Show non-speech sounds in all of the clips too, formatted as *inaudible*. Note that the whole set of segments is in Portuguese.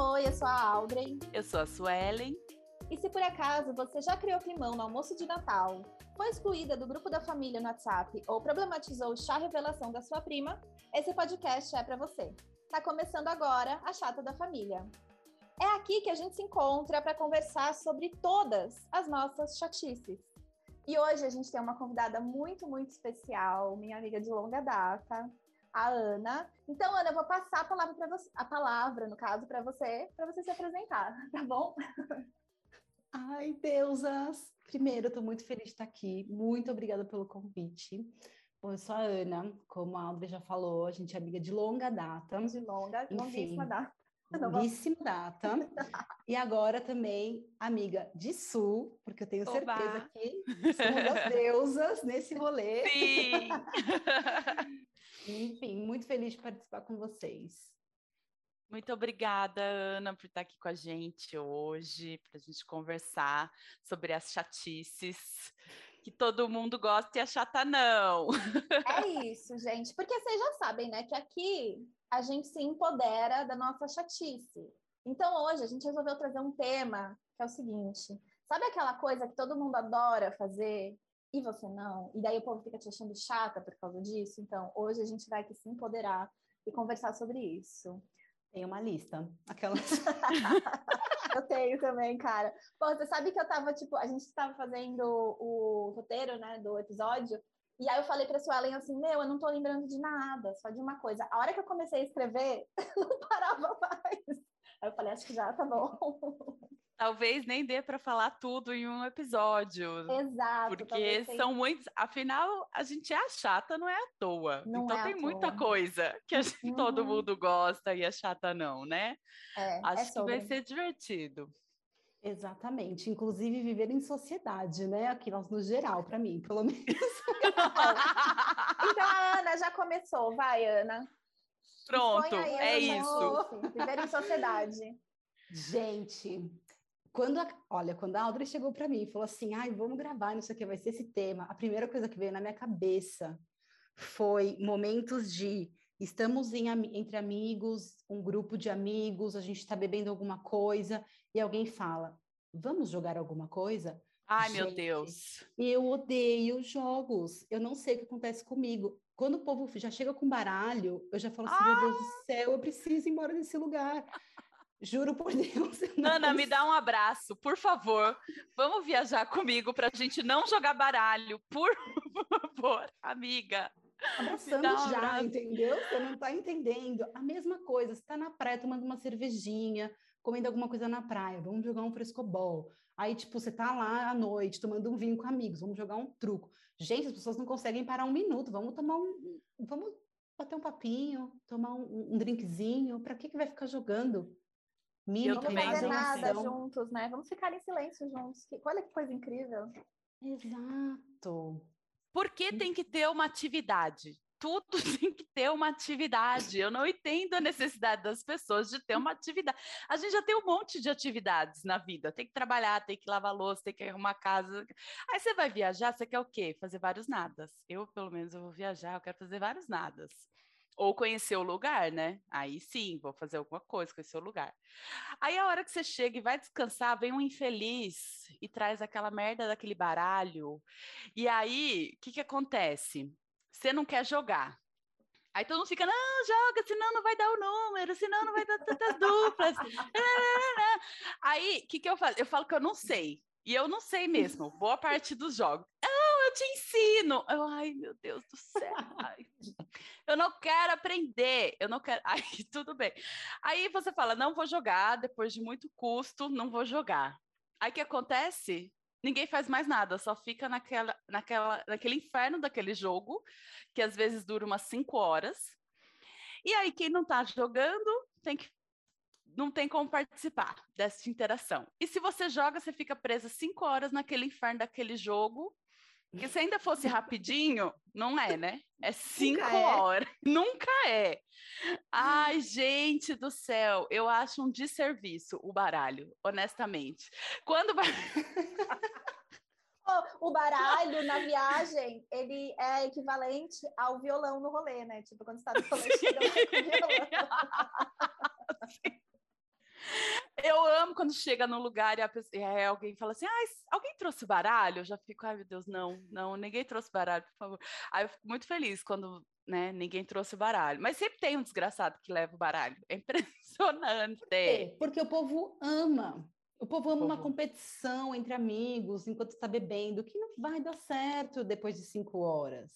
Oi, eu sou a Audrey. Eu sou a Suelen. E se por acaso você já criou climão no almoço de Natal, foi excluída do grupo da família no WhatsApp ou problematizou o chá revelação da sua prima, esse podcast é para você. Tá começando agora a Chata da Família. É aqui que a gente se encontra para conversar sobre todas as nossas chatices. E hoje a gente tem uma convidada muito, muito especial, minha amiga de longa data, a Ana. Então, Ana, eu vou passar a palavra para você, a palavra, no caso, para você, para você se apresentar, *laughs* tá bom? Ai, deusas! Primeiro, eu estou muito feliz de estar aqui. Muito obrigada pelo convite. Bom, eu sou a Ana, como a Audrey já falou, a gente é amiga de longa data. De longa, Enfim, longuíssima data. *laughs* Longuíssima data. e agora também amiga de Sul, porque eu tenho Oba. certeza que somos as deusas nesse rolê. Sim! *laughs* Enfim, muito feliz de participar com vocês. Muito obrigada, Ana, por estar aqui com a gente hoje, para a gente conversar sobre as chatices que todo mundo gosta e a chata não. É isso, gente, porque vocês já sabem, né, que aqui a gente se empodera da nossa chatice. Então, hoje a gente resolveu trazer um tema que é o seguinte: sabe aquela coisa que todo mundo adora fazer e você não, e daí o povo fica te achando chata por causa disso. Então, hoje a gente vai aqui se empoderar e conversar sobre isso. Tem uma lista. Aquelas. *laughs* eu tenho também, cara. Pô, você sabe que eu tava, tipo, a gente estava fazendo o roteiro, né, do episódio, e aí eu falei pra Suelen assim, meu, eu não tô lembrando de nada, só de uma coisa. A hora que eu comecei a escrever, *laughs* não parava mais. Aí eu falei, acho que já tá bom. Talvez nem dê para falar tudo em um episódio. Exato. Porque são muitos. Afinal, a gente é chata, não é à toa. Não então é tem muita coisa que gente, uhum. todo mundo gosta e a chata não, né? É, Acho é que vai ser divertido. Exatamente, inclusive viver em sociedade, né? Aqui nós no geral, para mim, pelo menos. *laughs* então a Ana já começou, vai, Ana. Pronto, é isso. Viver em sociedade. Gente, quando a, olha, quando a Audrey chegou para mim e falou assim, ai, vamos gravar, não sei o que, vai ser esse tema, a primeira coisa que veio na minha cabeça foi momentos de estamos em, entre amigos, um grupo de amigos, a gente está bebendo alguma coisa e alguém fala, vamos jogar alguma coisa? Ai, gente, meu Deus! Eu odeio jogos, eu não sei o que acontece comigo. Quando o povo já chega com baralho, eu já falo assim, ah! meu Deus do céu, eu preciso ir embora desse lugar. Juro por *laughs* Deus. Ana, me dá um abraço, por favor. Vamos viajar comigo para a gente não jogar baralho, por favor, amiga. Abraçando um já, abraço. entendeu? Você não está entendendo. A mesma coisa, você está na praia tomando uma cervejinha, comendo alguma coisa na praia, vamos jogar um frescobol. Aí, tipo, você tá lá à noite tomando um vinho com amigos, vamos jogar um truco. Gente, as pessoas não conseguem parar um minuto, vamos tomar um. Vamos bater um papinho, tomar um, um drinkzinho. Para que, que vai ficar jogando? Mímica, Vamos fazer nada juntos, né? Vamos ficar em silêncio juntos. Olha que coisa incrível. Exato. Por que tem que ter uma atividade? Tudo *laughs* tem que ter uma atividade. Eu não entendo a necessidade das pessoas de ter uma atividade. A gente já tem um monte de atividades na vida. Tem que trabalhar, tem que lavar louça, tem que arrumar casa. Aí você vai viajar, você quer o quê? Fazer vários nadas. Eu, pelo menos, eu vou viajar, eu quero fazer vários nadas. Ou conhecer o lugar, né? Aí sim, vou fazer alguma coisa, conhecer o lugar. Aí a hora que você chega e vai descansar, vem um infeliz e traz aquela merda daquele baralho. E aí, o que, que acontece? Você não quer jogar. Aí todo mundo fica, não, joga, senão não vai dar o número, senão não vai dar tantas duplas. *laughs* Aí, o que, que eu falo? Eu falo que eu não sei. E eu não sei mesmo, boa parte dos jogos. Não, eu te ensino. Eu, ai, meu Deus do céu. Ai, eu não quero aprender. Eu não quero. *laughs* Ai, tudo bem. Aí você fala, não vou jogar, depois de muito custo, não vou jogar. Aí o que acontece? Ninguém faz mais nada, só fica naquela, naquela, naquele inferno daquele jogo, que às vezes dura umas cinco horas. E aí, quem não está jogando tem que não tem como participar dessa interação. E se você joga, você fica presa cinco horas naquele inferno daquele jogo. Que se ainda fosse rapidinho, não é, né? É cinco Nunca é. horas. É. *laughs* Nunca é. Ai, gente do céu, eu acho um desserviço o baralho, honestamente. Quando vai. *laughs* o baralho na viagem, ele é equivalente ao violão no rolê, né? Tipo, quando você tá no rolê, *laughs* chega com violão. Eu amo quando chega no lugar e, a pessoa, e alguém fala assim: ah, alguém trouxe baralho? Eu já fico, ai meu Deus, não, não, ninguém trouxe baralho, por favor. Aí eu fico muito feliz quando né, ninguém trouxe baralho. Mas sempre tem um desgraçado que leva o baralho. É *laughs* impressionante. É, porque o povo ama. O povo ama uma competição entre amigos enquanto está bebendo, que não vai dar certo depois de cinco horas.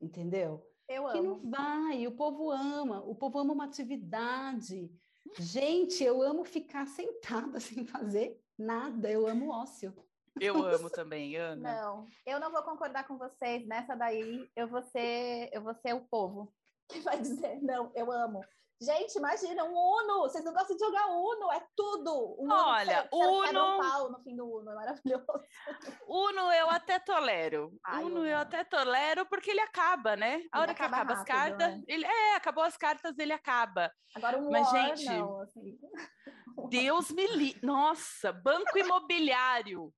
Entendeu? Eu que amo. não vai, o povo ama, o povo ama uma atividade. Gente, eu amo ficar sentada *laughs* sem fazer nada, eu amo ócio. Eu *laughs* amo também, Ana. Não, eu não vou concordar com vocês. Nessa daí, eu vou ser, eu vou ser o povo que vai dizer, não, eu amo. Gente, imagina, um Uno! Vocês não gostam de jogar Uno, é tudo! Um Olha, Uno... Você, um pau no fim do Uno, é maravilhoso. *laughs* Uno eu até tolero. Ai, Uno eu até tolero porque ele acaba, né? A hora que acaba rápido, as cartas, né? ele é, acabou as cartas, ele acaba. Agora um Mas, War, gente, não, assim. *laughs* Deus me li... Nossa, banco imobiliário.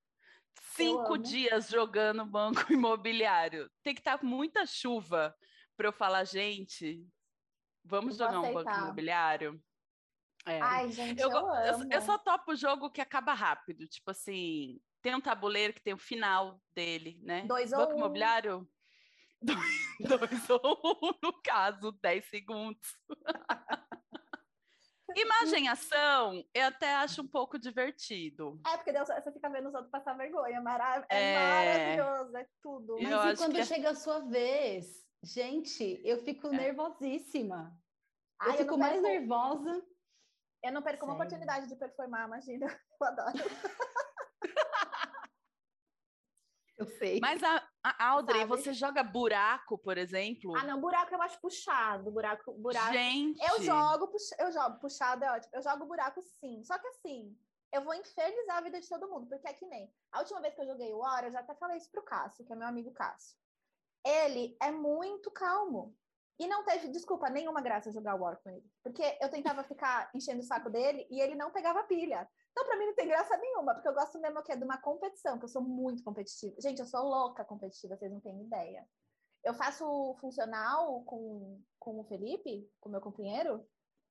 Cinco dias jogando banco *laughs* imobiliário. Tem que estar com muita chuva para eu falar, gente, Vamos jogar um banco imobiliário? É. Ai, gente, eu, eu, eu, eu, só topo o jogo que acaba rápido. Tipo assim, tem um tabuleiro que tem o final dele, né? Dois banco ou imobiliário. *laughs* Dois, dois ou um, no caso, 10 segundos. *laughs* Imagem ação, eu até acho um pouco divertido. É, porque Deus, você fica vendo os outros passar vergonha. É, marav é, é... maravilhoso, é tudo. Mas e quando é chega a sua vez? Gente, eu fico é. nervosíssima. Ai, eu fico eu mais nervosa. Eu não perco Sério? uma oportunidade de performar, imagina. *laughs* Eu adoro. *laughs* eu sei. Mas a, a Audrey, Sabe? você joga buraco, por exemplo? Ah, não, buraco eu acho puxado. Buraco, buraco. Gente. Eu jogo, eu jogo puxado, é ótimo. Eu jogo buraco sim. Só que assim, eu vou infernizar a vida de todo mundo, porque é que nem. A última vez que eu joguei o War, eu já até falei isso pro Cássio, que é meu amigo Cássio ele é muito calmo. E não teve, desculpa, nenhuma graça jogar War com ele. Porque eu tentava ficar enchendo o saco dele e ele não pegava pilha. Então, para mim, não tem graça nenhuma, porque eu gosto mesmo que é de uma competição, que eu sou muito competitiva. Gente, eu sou louca competitiva, vocês não têm ideia. Eu faço funcional com, com o Felipe, com o meu companheiro,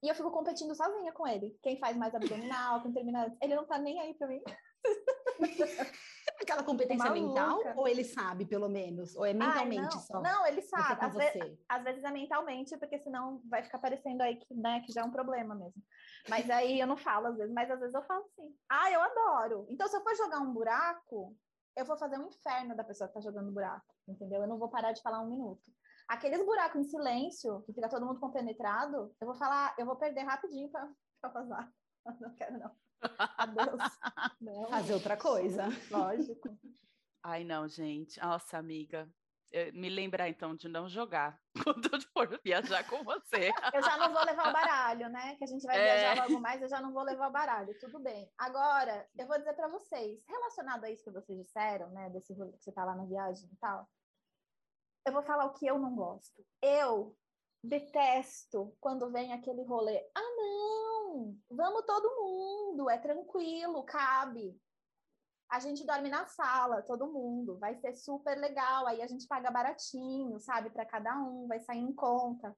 e eu fico competindo sozinha com ele. Quem faz mais abdominal, quem termina. Ele não tá nem aí para mim. *laughs* aquela competência mental ou ele sabe, pelo menos? Ou é mentalmente Ai, só? Não, ele sabe. Às, ve às, vezes é mentalmente, porque senão vai ficar parecendo aí que, né, que já é um problema mesmo. Mas aí eu não falo às vezes, mas às vezes eu falo sim. Ah, eu adoro. Então, se eu for jogar um buraco, eu vou fazer um inferno da pessoa que tá jogando buraco, entendeu? Eu não vou parar de falar um minuto. Aqueles buracos em silêncio, que fica todo mundo compenetrado, eu vou falar, eu vou perder rapidinho para passar. *laughs* Não quero, não. *laughs* Fazer outra coisa. Lógico. Ai, não, gente. Nossa, amiga. Me lembrar então de não jogar *laughs* quando eu for viajar com você. Eu já não vou levar o baralho, né? Que a gente vai é... viajar logo mais, eu já não vou levar o baralho, tudo bem. Agora, eu vou dizer para vocês, relacionado a isso que vocês disseram, né? Desse que você tá lá na viagem e tal, eu vou falar o que eu não gosto. Eu detesto quando vem aquele rolê. Ah, não! Vamos todo mundo, é tranquilo, cabe. A gente dorme na sala, todo mundo, vai ser super legal. Aí a gente paga baratinho, sabe, para cada um, vai sair em conta.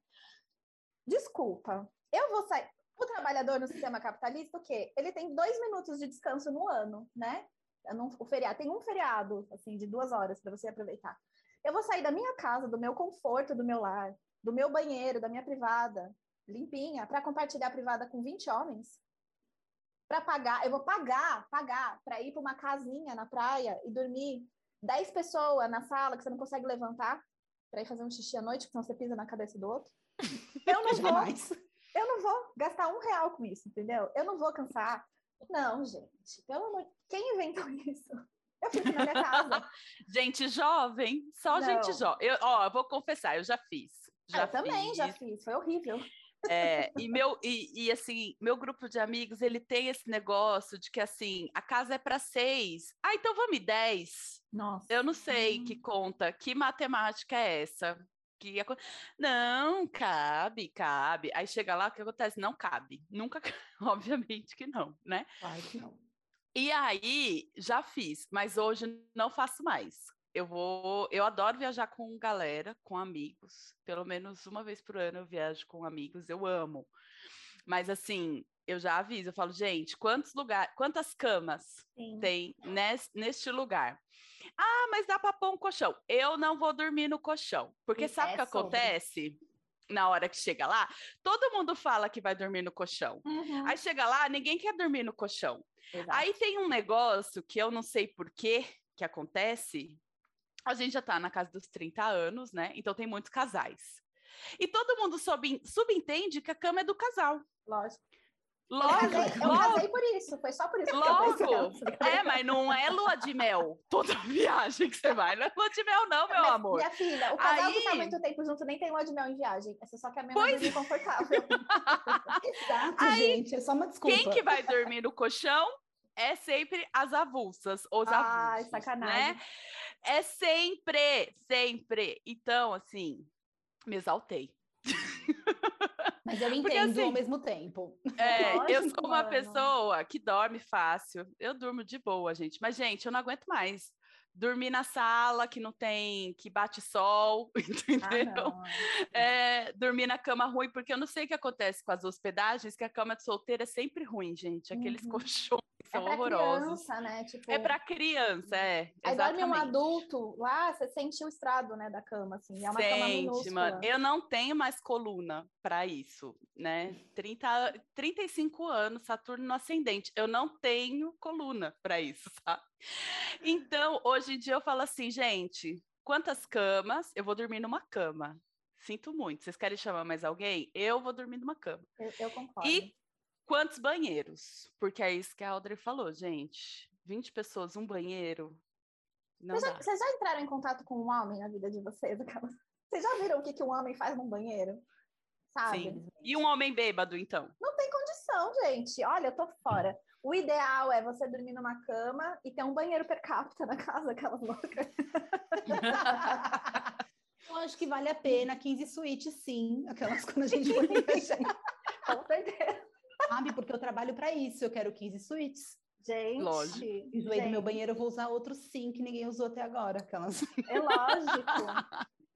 Desculpa, eu vou sair. O trabalhador no sistema capitalista, o quê? Ele tem dois minutos de descanso no ano, né? Não, o feriado tem um feriado, assim, de duas horas para você aproveitar. Eu vou sair da minha casa, do meu conforto, do meu lar, do meu banheiro, da minha privada, limpinha, para compartilhar a privada com 20 homens? Para pagar, eu vou pagar, pagar para ir para uma casinha na praia e dormir 10 pessoas na sala que você não consegue levantar para ir fazer um xixi à noite, porque senão você pisa na cabeça do outro? *laughs* Eu não vou. Eu não vou gastar um real com isso, entendeu? Eu não vou cansar. Não, gente, pelo amor. Quem inventou *laughs* isso? Eu fiz na minha casa. *laughs* gente jovem, só não. gente jovem. Eu, ó, eu vou confessar, eu já fiz. Já eu também já fiz, foi horrível. É, e meu e, e, assim meu grupo de amigos ele tem esse negócio de que assim a casa é para seis. Ah então vamos dez? Nossa. eu não sei hum. que conta que matemática é essa? Que não cabe cabe. Aí chega lá o que acontece? Não cabe. Nunca *laughs* obviamente que não né? Claro que não. E aí já fiz mas hoje não faço mais eu vou, eu adoro viajar com galera, com amigos. Pelo menos uma vez por ano eu viajo com amigos, eu amo. Mas assim, eu já aviso, eu falo, gente, quantos lugares, quantas camas Sim. tem nesse, neste lugar? Ah, mas dá para pôr um colchão. Eu não vou dormir no colchão. Porque e sabe o é que sobre. acontece? Na hora que chega lá, todo mundo fala que vai dormir no colchão. Uhum. Aí chega lá, ninguém quer dormir no colchão. Exato. Aí tem um negócio que eu não sei por que que acontece. A gente já tá na casa dos 30 anos, né? Então tem muitos casais. E todo mundo sub, subentende que a cama é do casal. Lógico. Logo, eu casei, eu casei por isso, foi só por isso logo, que eu É, mas não é lua de mel toda *laughs* viagem que você vai. Não é lua de mel, não, meu mas, amor. Minha filha, o casal Aí... que tá muito tempo junto nem tem lua de mel em viagem. Você só quer mesmo pois... dormir confortável. *laughs* Exato, Aí, gente, é só uma desculpa. Quem que vai dormir no colchão é sempre as avulsas, os Ai, avulsos, sacanagem. né? É sempre, sempre. Então, assim, me exaltei. *laughs* Mas eu entendo Porque, assim, ao mesmo tempo. É, *laughs* Lógico, eu sou uma mano. pessoa que dorme fácil. Eu durmo de boa, gente. Mas, gente, eu não aguento mais dormir na sala que não tem, que bate sol, *laughs* entendeu? Ah, é, dormir na cama ruim, porque eu não sei o que acontece com as hospedagens, que a cama de solteira é sempre ruim, gente. Aqueles uhum. colchões é são horrorosos. Criança, né? Tipo... É para criança, é. Aí dorme um adulto lá, você sente o estrado, né, da cama, assim. É uma sente, cama minúscula. mano. Eu não tenho mais coluna para isso, né? 30, 35 anos, Saturno no ascendente. Eu não tenho coluna para isso, *laughs* sabe? Então, hoje em dia eu falo assim, gente, quantas camas? Eu vou dormir numa cama. Sinto muito. Vocês querem chamar mais alguém? Eu vou dormir numa cama. Eu, eu concordo. E quantos banheiros? Porque é isso que a Audrey falou, gente. 20 pessoas, um banheiro. Não vocês, já, vocês já entraram em contato com um homem na vida de vocês? Vocês já viram o que, que um homem faz num banheiro? Sabe? Sim. E um homem bêbado, então? Não tem condição, gente. Olha, eu tô fora. O ideal é você dormir numa cama e ter um banheiro per capita na casa, aquelas loucas. Eu acho que vale a pena 15 suítes, sim. Aquelas quando a gente *laughs* for Com certeza. Sabe, porque eu trabalho para isso, eu quero 15 suítes. Gente, lógico. Enjoei do meu banheiro, eu vou usar outro sim que ninguém usou até agora. Aquelas... É lógico.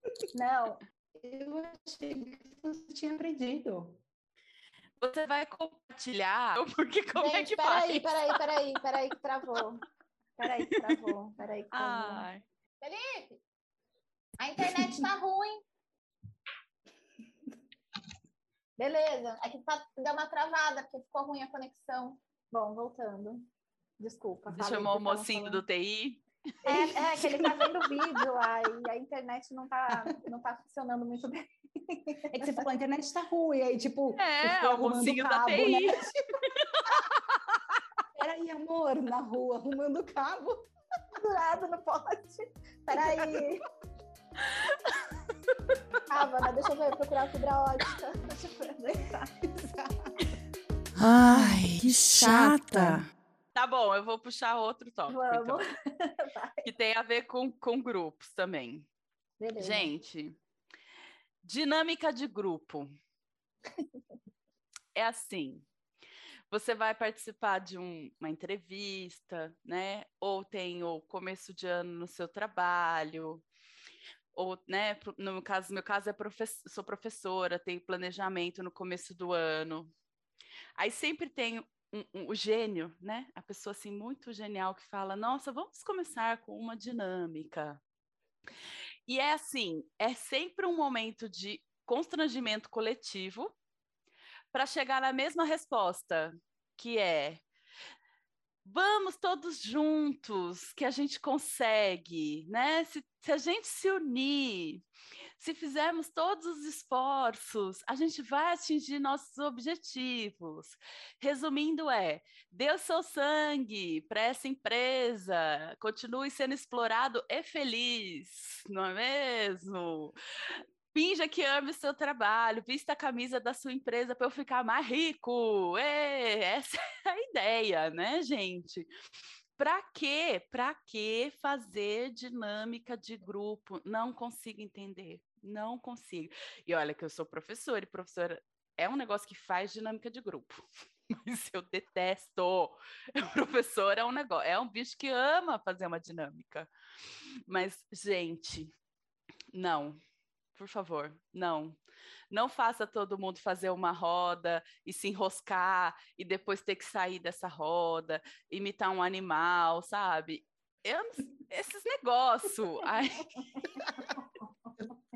*laughs* Não. Eu achei que você tinha aprendido. Você vai compartilhar? *laughs* Porque como Gente, é que peraí, faz? Peraí, peraí, peraí, que travou. Peraí que travou, peraí que travou. Ai. Felipe, a internet tá ruim. Beleza, é que tá, deu uma travada, porque ficou ruim a conexão. Bom, voltando. Desculpa. Você chamou o mocinho do TI? É, é, *laughs* que ele tá vendo o vídeo lá e a internet não tá, não tá funcionando muito bem. É que você falou, a internet tá ruim, aí tipo... É, o mocinho cabo, da TI. Né? *laughs* Peraí, amor, na rua, arrumando o cabo. *laughs* Do lado no pote. Peraí. Ah, né? deixa eu ver, procurar fibra ótica. Deixa eu ver. Ai, que chata. Tá bom, eu vou puxar outro tópico. Então, *laughs* que tem a ver com, com grupos também. Beleza. Gente, dinâmica de grupo. é assim. Você vai participar de um, uma entrevista, né? Ou tem o começo de ano no seu trabalho, ou, né, no meu caso, meu caso é professor, sou professora, tenho planejamento no começo do ano. Aí sempre tem um, um, o gênio, né? A pessoa assim muito genial que fala: "Nossa, vamos começar com uma dinâmica". E é assim, é sempre um momento de constrangimento coletivo para chegar na mesma resposta, que é vamos todos juntos, que a gente consegue, né? Se, se a gente se unir, se fizermos todos os esforços, a gente vai atingir nossos objetivos. Resumindo, é: dê seu sangue para essa empresa, continue sendo explorado e feliz, não é mesmo? Finja que ame o seu trabalho, vista a camisa da sua empresa para eu ficar mais rico. Ê, essa *laughs* é a ideia, né, gente? Para quê? Para que fazer dinâmica de grupo? Não consigo entender. Não consigo. E olha que eu sou professora e professora é um negócio que faz dinâmica de grupo. *laughs* Mas eu detesto. *laughs* O professor é um negócio, é um bicho que ama fazer uma dinâmica. Mas, gente, não, por favor, não. Não faça todo mundo fazer uma roda e se enroscar e depois ter que sair dessa roda, imitar um animal, sabe? Eu, esses negócios. *laughs*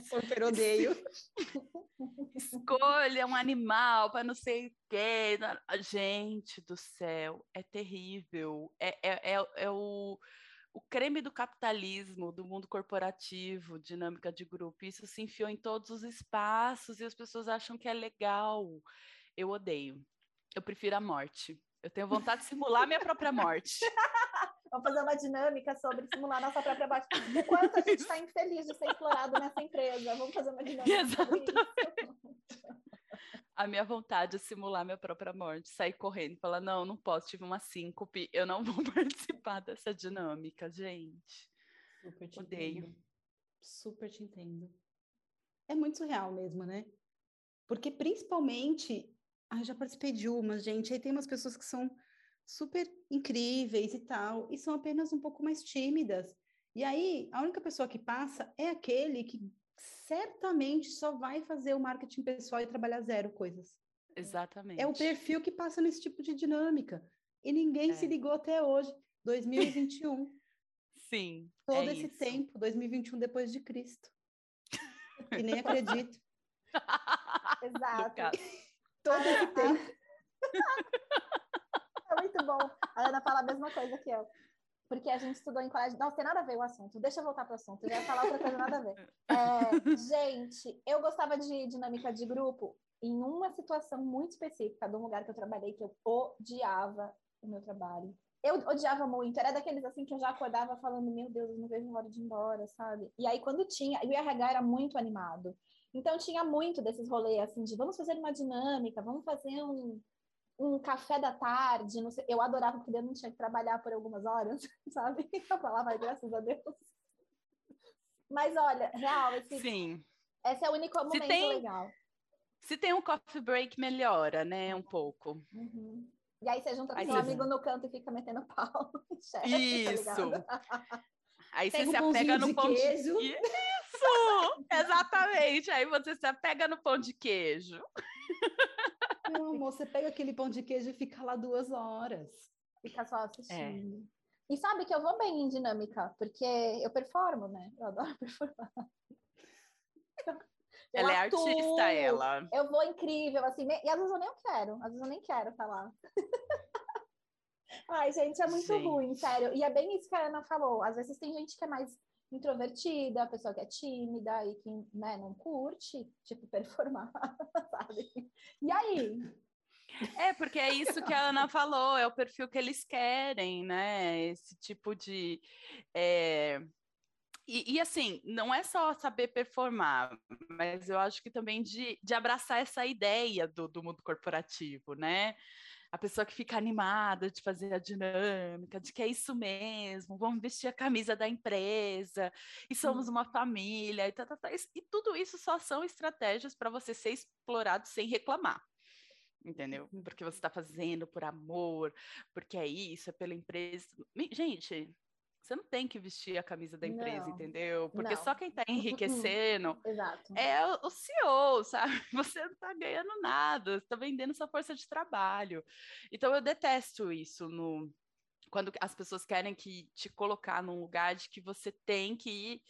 Super odeio. *laughs* Escolha um animal para não sei o quê. Gente do céu, é terrível. É, é, é, é o o creme do capitalismo, do mundo corporativo, dinâmica de grupo, isso se enfiou em todos os espaços e as pessoas acham que é legal. Eu odeio. Eu prefiro a morte. Eu tenho vontade de simular minha própria morte. *laughs* Vamos fazer uma dinâmica sobre simular nossa própria morte. O quanto a gente está infeliz de ser explorado nessa empresa. Vamos fazer uma dinâmica. Exatamente a minha vontade de simular minha própria morte, sair correndo, falar, não, não posso, tive uma síncope, eu não vou *laughs* participar dessa dinâmica, gente. Super te Odeio. Entendo. Super te entendo. É muito surreal mesmo, né? Porque principalmente, ah, já participei de umas, gente, aí tem umas pessoas que são super incríveis e tal, e são apenas um pouco mais tímidas. E aí, a única pessoa que passa é aquele que certamente só vai fazer o marketing pessoal e trabalhar zero coisas. Exatamente. É o perfil que passa nesse tipo de dinâmica. E ninguém é. se ligou até hoje, 2021. *laughs* Sim. Todo é esse isso. tempo, 2021 depois de Cristo. E nem acredito. *laughs* Exato. *laughs* Todo esse tempo. é muito bom. A Ana fala a mesma coisa que eu porque a gente estudou em colégio. Não, tem nada a ver o assunto. Deixa eu voltar para o assunto. Eu ia falar outra coisa, nada a ver. *laughs* É, gente, eu gostava de dinâmica de grupo em uma situação muito específica de um lugar que eu trabalhei que eu odiava o meu trabalho. Eu odiava muito, era daqueles assim que eu já acordava falando, meu Deus, eu não vejo hora de ir embora, sabe? E aí quando tinha, o RH era muito animado. Então tinha muito desses rolês assim de vamos fazer uma dinâmica, vamos fazer um, um café da tarde, sei, eu adorava porque eu não tinha que trabalhar por algumas horas, *laughs* sabe? Eu falava, graças a Deus. Mas olha, real, esse, Sim. esse é o único momento tem, legal. Se tem um coffee break, melhora, né? Um pouco. Uhum. E aí você junta com seu amigo no canto e fica metendo pau. *laughs* Chefe, tá Isso! Tá aí você se apega no pão de queijo. De... Isso! Exatamente! Aí você se apega no pão de queijo. Meu amor, você pega aquele pão de queijo e fica lá duas horas. Fica só assistindo. É. E sabe que eu vou bem em dinâmica, porque eu performo, né? Eu adoro *laughs* performar. Eu ela atuo, é artista, ela. Eu vou incrível, assim, e às vezes eu nem quero, às vezes eu nem quero falar. *laughs* Ai, gente, é muito Sim. ruim, sério. E é bem isso que a Ana falou. Às vezes tem gente que é mais introvertida, a pessoa que é tímida e que né, não curte, tipo, *laughs* performar, sabe? E aí? É, porque é isso que a Ana falou, é o perfil que eles querem, né? Esse tipo de. É... E, e, assim, não é só saber performar, mas eu acho que também de, de abraçar essa ideia do, do mundo corporativo, né? A pessoa que fica animada de fazer a dinâmica, de que é isso mesmo, vamos vestir a camisa da empresa, e somos uma família, e, tá, tá, tá. e tudo isso só são estratégias para você ser explorado sem reclamar. Entendeu? Uhum. Porque você está fazendo por amor, porque é isso, é pela empresa. Gente, você não tem que vestir a camisa da empresa, não, entendeu? Porque não. só quem está enriquecendo *laughs* é o CEO, sabe? *laughs* Você não está ganhando nada, você está vendendo sua força de trabalho. Então eu detesto isso no quando as pessoas querem que te colocar num lugar de que você tem que ir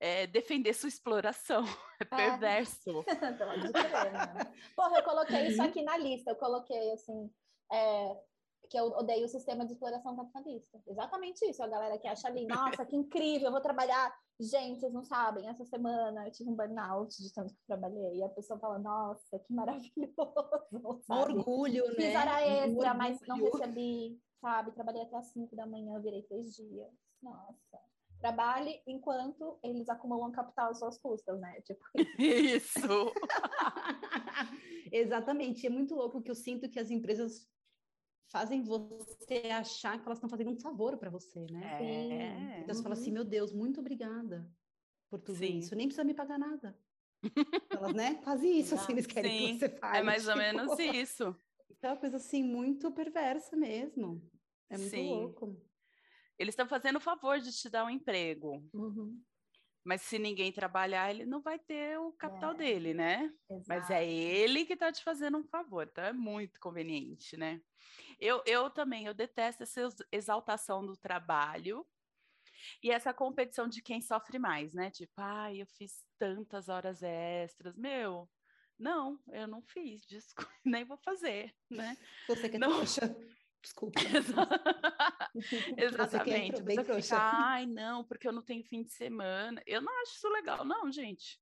é, defender sua exploração. *laughs* É perverso. É. Porra, eu coloquei isso aqui na lista. Eu coloquei assim. É, que eu odeio o sistema de exploração capitalista. Exatamente isso. A galera que acha ali, nossa, que incrível, eu vou trabalhar. Gente, vocês não sabem, essa semana eu tive um burnout de tanto que trabalhei. E a pessoa fala, nossa, que maravilhoso. *laughs* Sabe? Orgulho, né? Fiz hora extra, mas não recebi, sabe? Trabalhei até as 5 da manhã, virei três dias. Nossa. Trabalhe enquanto eles acumulam capital às suas custas, né? Tipo... Isso! *laughs* *laughs* Exatamente. É muito louco que eu sinto que as empresas fazem você achar que elas estão fazendo um favor para você, né? É. Então você fala assim, uhum. meu Deus, muito obrigada por tudo Sim. isso. Nem precisa me pagar nada. *laughs* Elas, né? Quase isso, assim, eles querem Sim. que você faça. É mais ou menos *laughs* isso. Então é uma coisa assim muito perversa mesmo. É muito Sim. louco. Eles estão fazendo o favor de te dar um emprego. Uhum. Mas se ninguém trabalhar, ele não vai ter o capital É. dele, né? Mas é Exato. ele que está te fazendo um favor, então é muito conveniente, né? Eu, eu também, eu detesto essa ex- exaltação do trabalho e essa competição de quem sofre mais, né? Tipo, ai, eu fiz tantas horas extras. Meu, não, eu não fiz, *laughs* desculpa, nem vou fazer, né? Você que é Não. trouxa. Desculpa. *laughs* Exatamente. Você trouxa. fica, ai, não, porque eu não tenho fim de semana. Eu não acho isso legal, não, gente.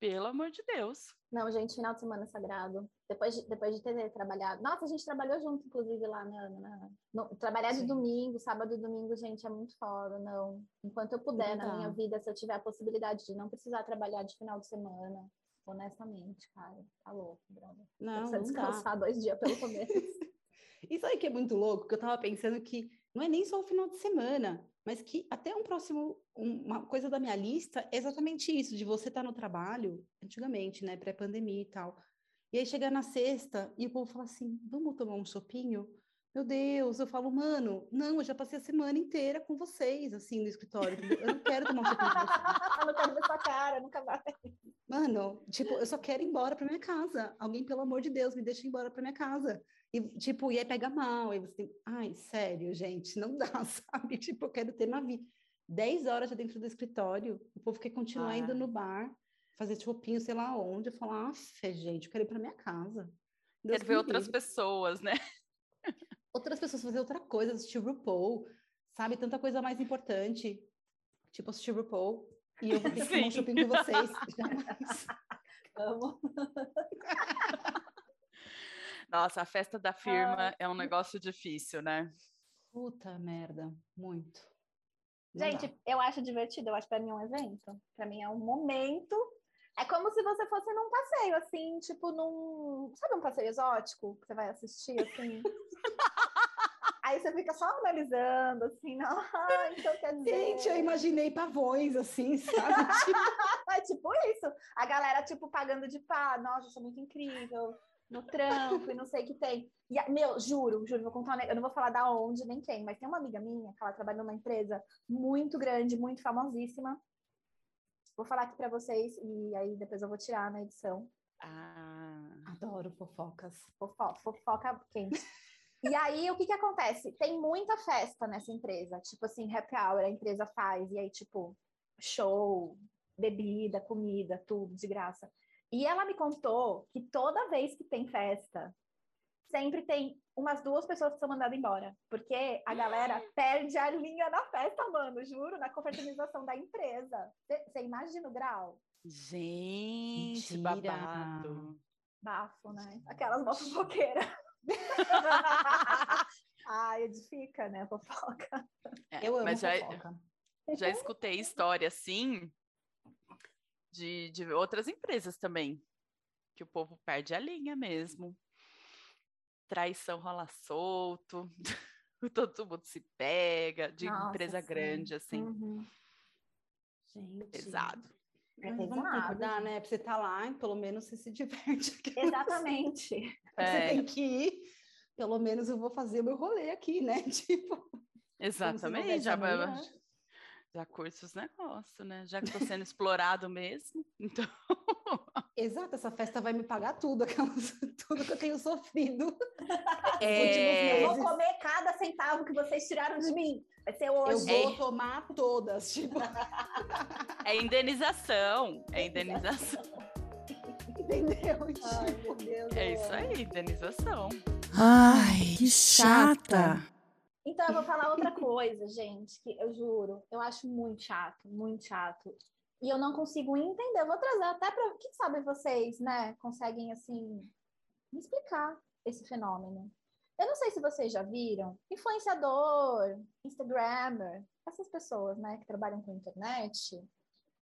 Pelo amor de Deus. Não, gente, final de semana é sagrado. Depois de, depois de ter trabalhado. Nossa, a gente trabalhou junto, inclusive, lá na. na- no- trabalhar de Sim. domingo, sábado e domingo, gente, é muito foda, não. Enquanto eu puder Não na minha vida, se eu tiver a possibilidade de não precisar trabalhar de final de semana, honestamente, cara, tá louco, brother. Não, Precisa não dá. descansar dois dias pelo menos. *laughs* Isso aí que é muito louco, que eu tava pensando que não é nem só o final de semana, mas que até um próximo, um- uma coisa da minha lista é exatamente isso, de você estar no trabalho, antigamente, né, pré-pandemia e tal. E aí chegar na sexta e o povo fala assim, vamos tomar um chopinho? Meu Deus, eu falo, mano, não, eu já passei a semana inteira com vocês, assim, no escritório. Eu não quero tomar um chopinho com vocês. *laughs* eu não quero ver sua cara, nunca vai. Mano, tipo, eu só quero ir embora pra minha casa. Alguém, pelo amor de Deus, me deixa ir embora pra minha casa. E, tipo, e aí pega mal. Aí você tem. Ai, sério, gente, não dá, *laughs* sabe? Tipo, eu quero ter na vida. 10 horas já dentro do escritório, o povo quer continuar indo Ai. no bar, fazer chopinho, sei lá onde. Eu falo, ah, gente, eu quero ir pra minha casa. Deus Quero que ver outras livre. pessoas, né? *laughs* Outras pessoas fazer outra coisa, assistir RuPaul, sabe? Tanta coisa mais importante. Tipo, assistir RuPaul. E eu vou ter que *laughs* tomar um chopinho com vocês. Jamais. Amo. Nossa, a festa da firma é um negócio difícil, né? Puta merda, muito. Não Gente, dá. eu acho divertido, eu acho pra mim um evento. Pra mim é um momento. É como se você fosse num passeio, assim, tipo num. Sabe um passeio exótico que você vai assistir, assim? *laughs* Aí você fica só analisando, assim, não, *laughs* ah, então quer dizer. Gente, eu imaginei pavões, assim, sabe? *laughs* Tipo, É tipo isso. A galera, tipo, pagando de pá, nossa, eu sou muito incrível, no trampo e não sei o que tem. E, meu, juro, juro, vou contar um negócio. Eu não vou falar da onde nem quem, mas tem uma amiga minha que ela trabalha numa empresa muito grande, muito famosíssima. Vou falar aqui pra vocês e aí depois eu vou tirar na edição. Ah, adoro fofocas. Fofo- fofoca quente. E aí, o que que acontece? Tem muita festa nessa empresa. Tipo assim, happy hour a empresa faz. E aí, tipo, show, bebida, comida, tudo de graça. E ela me contou que toda vez que tem festa, sempre tem umas duas pessoas que são mandadas embora. Porque a galera *gasps* perde a linha na festa, mano, juro, na confraternização da empresa. Você imagina o grau? gente, Mentira. babado. Bafo, né? Aquelas mó fofoqueiras. *laughs* Ai, edifica, né, a fofoca. É, Eu amo mas já, fofoca. já escutei história assim de, de outras empresas também, que o povo perde a linha mesmo. Traição rola solto, *laughs* todo mundo se pega, de Nossa, empresa sim. grande, assim, Uhum. Gente. pesado. É Mas vamos pesado, concordar, gente. né? Pra você estar lá, e pelo menos você se *laughs* diverte. Exatamente. Você É, tem que ir, pelo menos eu vou fazer o meu rolê aqui, né? *laughs* Tipo, exatamente, já, amanhã. Já curte os negócios, né? Já que estou sendo explorado mesmo, *laughs* então exato, essa festa vai me pagar tudo, *laughs* aquelas, tudo que eu tenho sofrido. *laughs* É, Eu vou comer cada centavo que vocês tiraram de mim. Vai ser Eu hoje. vou tomar todas, tipo, é indenização, é indenização. entendeu? Ai, Tipo, meu Deus. É eu isso amo. aí, indenização. Ai, que chata. Então, eu vou falar outra *laughs* coisa, gente, que eu juro, eu acho muito chato, muito chato. E eu não consigo entender. Eu vou trazer até para. Quem sabe vocês, né, conseguem, assim, me explicar esse fenômeno. Eu não sei se vocês já viram, influenciador, Instagrammer, essas pessoas, né, que trabalham com internet,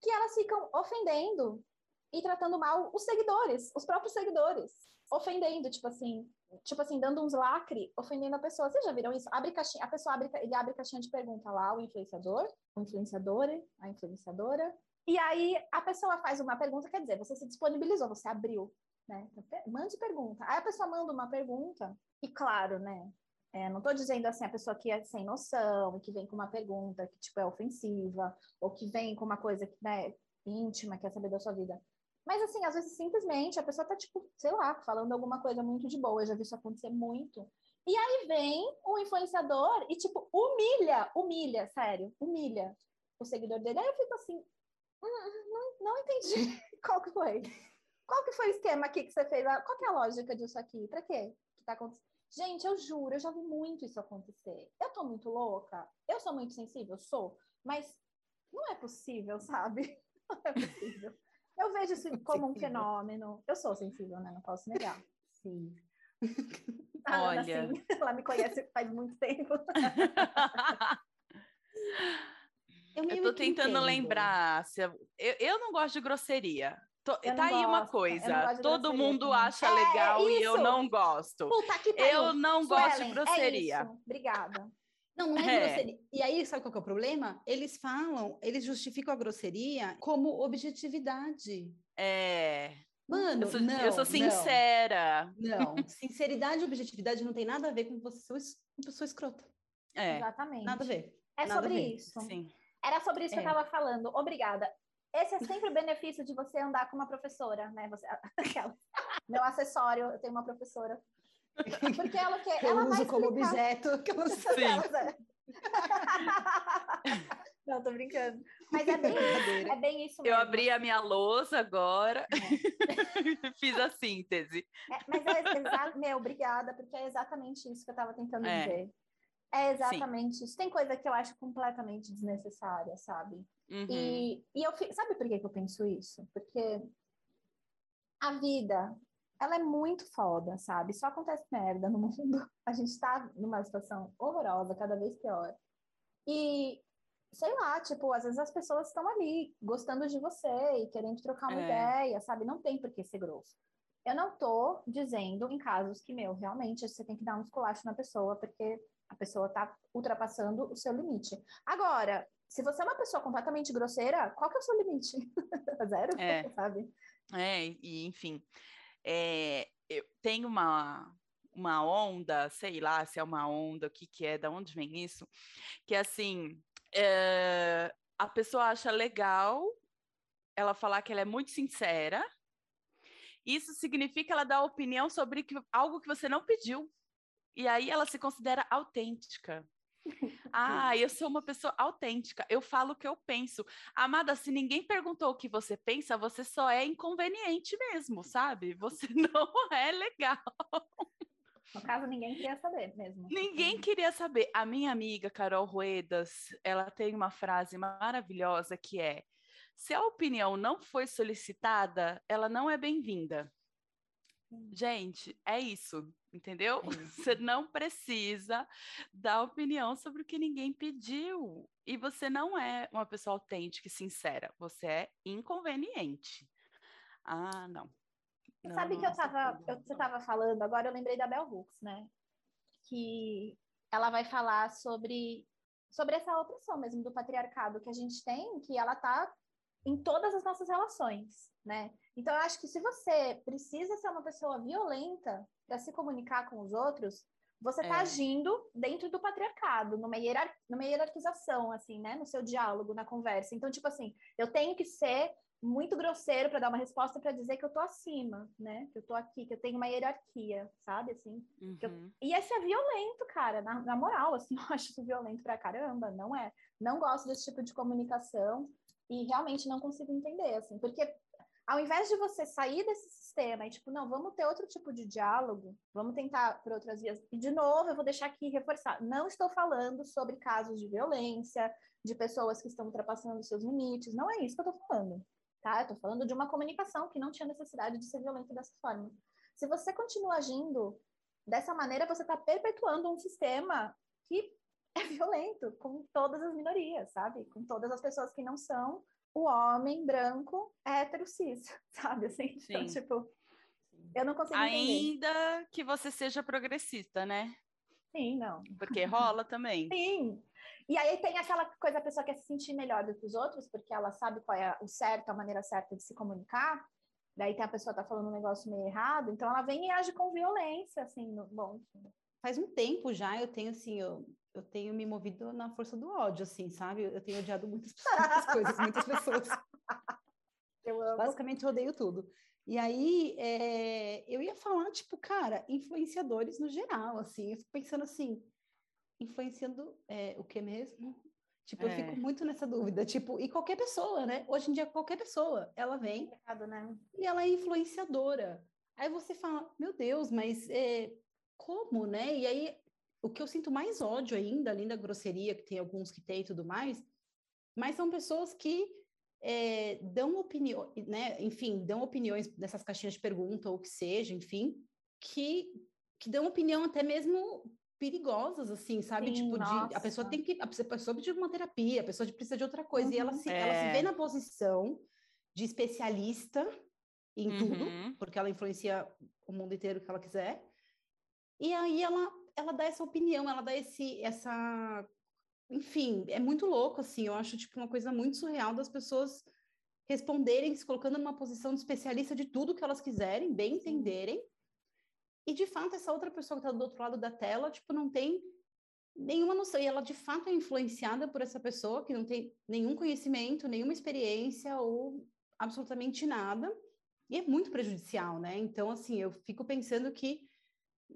que elas ficam ofendendo e tratando mal os seguidores, os próprios seguidores. Ofendendo, tipo assim, tipo assim, dando uns lacre, ofendendo a pessoa. Vocês já viram isso? Abre caixinha, a pessoa abre, ele abre caixinha de pergunta lá, o influenciador, o influenciadora, a influenciadora. E aí a pessoa faz uma pergunta, quer dizer, você se disponibilizou, você abriu, né? Então, Mande pergunta. Aí a pessoa manda uma pergunta, e claro, né? É, não estou dizendo assim a pessoa que é sem noção, que vem com uma pergunta que tipo é ofensiva, ou que vem com uma coisa que né, íntima, quer saber da sua vida. Mas assim, às vezes simplesmente a pessoa tá tipo, sei lá, falando alguma coisa muito de boa, eu já vi isso acontecer muito. E aí vem o influenciador e tipo humilha, humilha, sério, humilha o seguidor dele. Aí eu fico assim, hum, não, não entendi *laughs* qual que foi. Qual que foi o esquema aqui que você fez? Qual que é a lógica disso aqui? Para quê que tá acontecendo? Gente, eu juro, eu já vi muito isso acontecer. Eu tô muito louca, eu sou muito sensível, sou, mas não é possível, sabe? *laughs* Não é possível. Eu vejo isso *laughs* como um fenômeno. Eu sou sensível, né? Não posso negar. Sim. *laughs* A Olha, Ana, sim, ela me conhece faz muito tempo. *laughs* eu, eu tô tentando entendo. lembrar. Se eu, eu, eu não gosto de grosseria. Tô, tá aí uma coisa, todo mundo também. acha é, legal e eu não gosto. Puta que pariu. Eu não Suelen, gosto de é grosseria. É Obrigada. Não, não é, é, grosseria. E aí, sabe qual é o problema? Eles falam, eles justificam a grosseria como objetividade. É. Mano, eu sou, não, eu sou sincera. Não, não. *laughs* sinceridade e objetividade não tem nada a ver com você ser uma pessoa escrota. É. Exatamente. Nada a ver. É nada sobre isso. Sim. Era sobre isso é. que eu estava falando. Obrigada. Esse é *laughs* sempre o benefício de você andar com uma professora, né? Você, *laughs* aquela, meu acessório, eu tenho uma professora. *laughs* Porque ela quer. Eu ela uso como objeto. Que eu *laughs* Sim. *laughs* Não, tô brincando. Mas é bem, é bem isso mesmo. Eu abri a minha lousa agora, é. fiz a síntese. É, mas é exatamente, meu, obrigada, porque é exatamente isso que eu estava tentando é. dizer. É exatamente Sim. isso. Tem coisa que eu acho completamente desnecessária, sabe? Uhum. E, e eu sabe por que, que eu penso isso? Porque a vida, ela é muito foda, sabe? Só acontece merda no *laughs* mundo. A gente tá numa situação horrorosa, cada vez pior. E sei lá, tipo, às vezes as pessoas estão ali gostando de você e querendo trocar uma é. ideia, sabe? Não tem por que ser grosso. Eu não tô dizendo em casos que, meu, realmente você tem que dar um esculacho na pessoa, porque a pessoa está ultrapassando o seu limite. Agora, se você é uma pessoa completamente grosseira, qual que é o seu limite? *laughs* Zero, é. *laughs* sabe? É, e enfim, é, eu tenho uma, uma onda, sei lá se é uma onda, o que que é, da onde vem isso, que assim, é, a pessoa acha legal ela falar que ela é muito sincera, isso significa ela dar opinião sobre que, algo que você não pediu. E aí ela se considera autêntica. Ah, eu *laughs* sou uma pessoa autêntica, eu falo o que eu penso. Amada, se ninguém perguntou o que você pensa, você só é inconveniente mesmo, sabe? Você *laughs* não é legal. No caso, ninguém queria saber mesmo. Ninguém queria saber. A minha amiga Carol Ruedas, ela tem uma frase maravilhosa que é: se a opinião não foi solicitada, ela não é bem-vinda. Gente, é isso, entendeu? *laughs* É. Você não precisa dar opinião sobre o que ninguém pediu. E você não é uma pessoa autêntica e sincera, você é inconveniente. Ah, não. não Sabe que eu tava, eu, você estava falando, agora eu lembrei da Bell Hooks, né? Que ela vai falar sobre, sobre essa opressão mesmo do patriarcado que a gente tem, que ela tá em todas as nossas relações, né? Então, eu acho que se você precisa ser uma pessoa violenta para se comunicar com os outros, você está é. agindo dentro do patriarcado, numa, hierar numa hierarquização, assim, né? No seu diálogo, na conversa. Então, tipo assim, eu tenho que ser muito grosseiro para dar uma resposta para dizer que eu tô acima, né? Que eu tô aqui, que eu tenho uma hierarquia, sabe? Assim. Uhum. Eu... E esse é violento, cara, na, na moral, assim, *laughs* eu acho isso violento pra caramba, não é? Não gosto desse tipo de comunicação e realmente não consigo entender, assim, porque ao invés de você sair desse sistema e tipo, não, vamos ter outro tipo de diálogo, vamos tentar por outras vias. E de novo, eu vou deixar aqui reforçar, não estou falando sobre casos de violência, de pessoas que estão ultrapassando seus limites, não é isso que eu estou falando, tá? Eu estou falando de uma comunicação que não tinha necessidade de ser violenta dessa forma. Se você continua agindo dessa maneira, você está perpetuando um sistema que *laughs* é violento com todas as minorias, sabe? Com todas as pessoas que não são o homem branco hétero cis, *laughs* sabe? Assim, então, Sim. então, tipo, eu não consigo Ainda entender. que você seja progressista, né? Sim, não. Porque rola também. Sim. E aí tem aquela coisa, a pessoa quer se sentir melhor do que os outros, porque ela sabe qual é o certo, a maneira certa de se comunicar. Daí tem a pessoa tá falando um negócio meio errado, então ela vem e age com violência, assim, no, bom, faz um tempo já eu tenho assim, eu, eu tenho me movido na força do ódio, assim, sabe? Eu tenho odiado muitas, *laughs* muitas coisas, muitas pessoas. Eu amo. Basicamente, eu odeio tudo. E aí, é, eu ia falar, tipo, cara, influenciadores no geral, assim. Eu fico pensando assim, influenciando é, o que mesmo? Tipo, é. eu fico muito nessa dúvida. Tipo, e qualquer pessoa, né? Hoje em dia, qualquer pessoa, ela vem né? e ela é influenciadora. Aí você fala, meu Deus, mas é, como, né? E aí, o que eu sinto mais ódio ainda, além da grosseria, que tem alguns que tem e tudo mais, mas são pessoas que é, dão opinião, né? Enfim, dão opiniões nessas caixinhas de pergunta ou o que seja, enfim, que, que dão opinião até mesmo perigosas, assim, sabe? Sim, tipo, de, a pessoa tem que. A pessoa precisa de uma terapia, a pessoa precisa de outra coisa. Uhum, e ela se, é. ela se vê na posição de especialista em uhum. tudo, porque ela influencia o mundo inteiro que ela quiser. E aí ela, ela dá essa opinião, ela dá esse, essa. Enfim, é muito louco, assim. Eu acho, tipo, uma coisa muito surreal das pessoas responderem, se colocando numa posição de especialista de tudo que elas quiserem, bem entenderem e de fato, essa outra pessoa que está do outro lado da tela, tipo, não tem nenhuma noção. E ela de fato é influenciada por essa pessoa que não tem nenhum conhecimento, nenhuma experiência ou absolutamente nada. E é muito prejudicial, né? Então, assim, eu fico pensando que,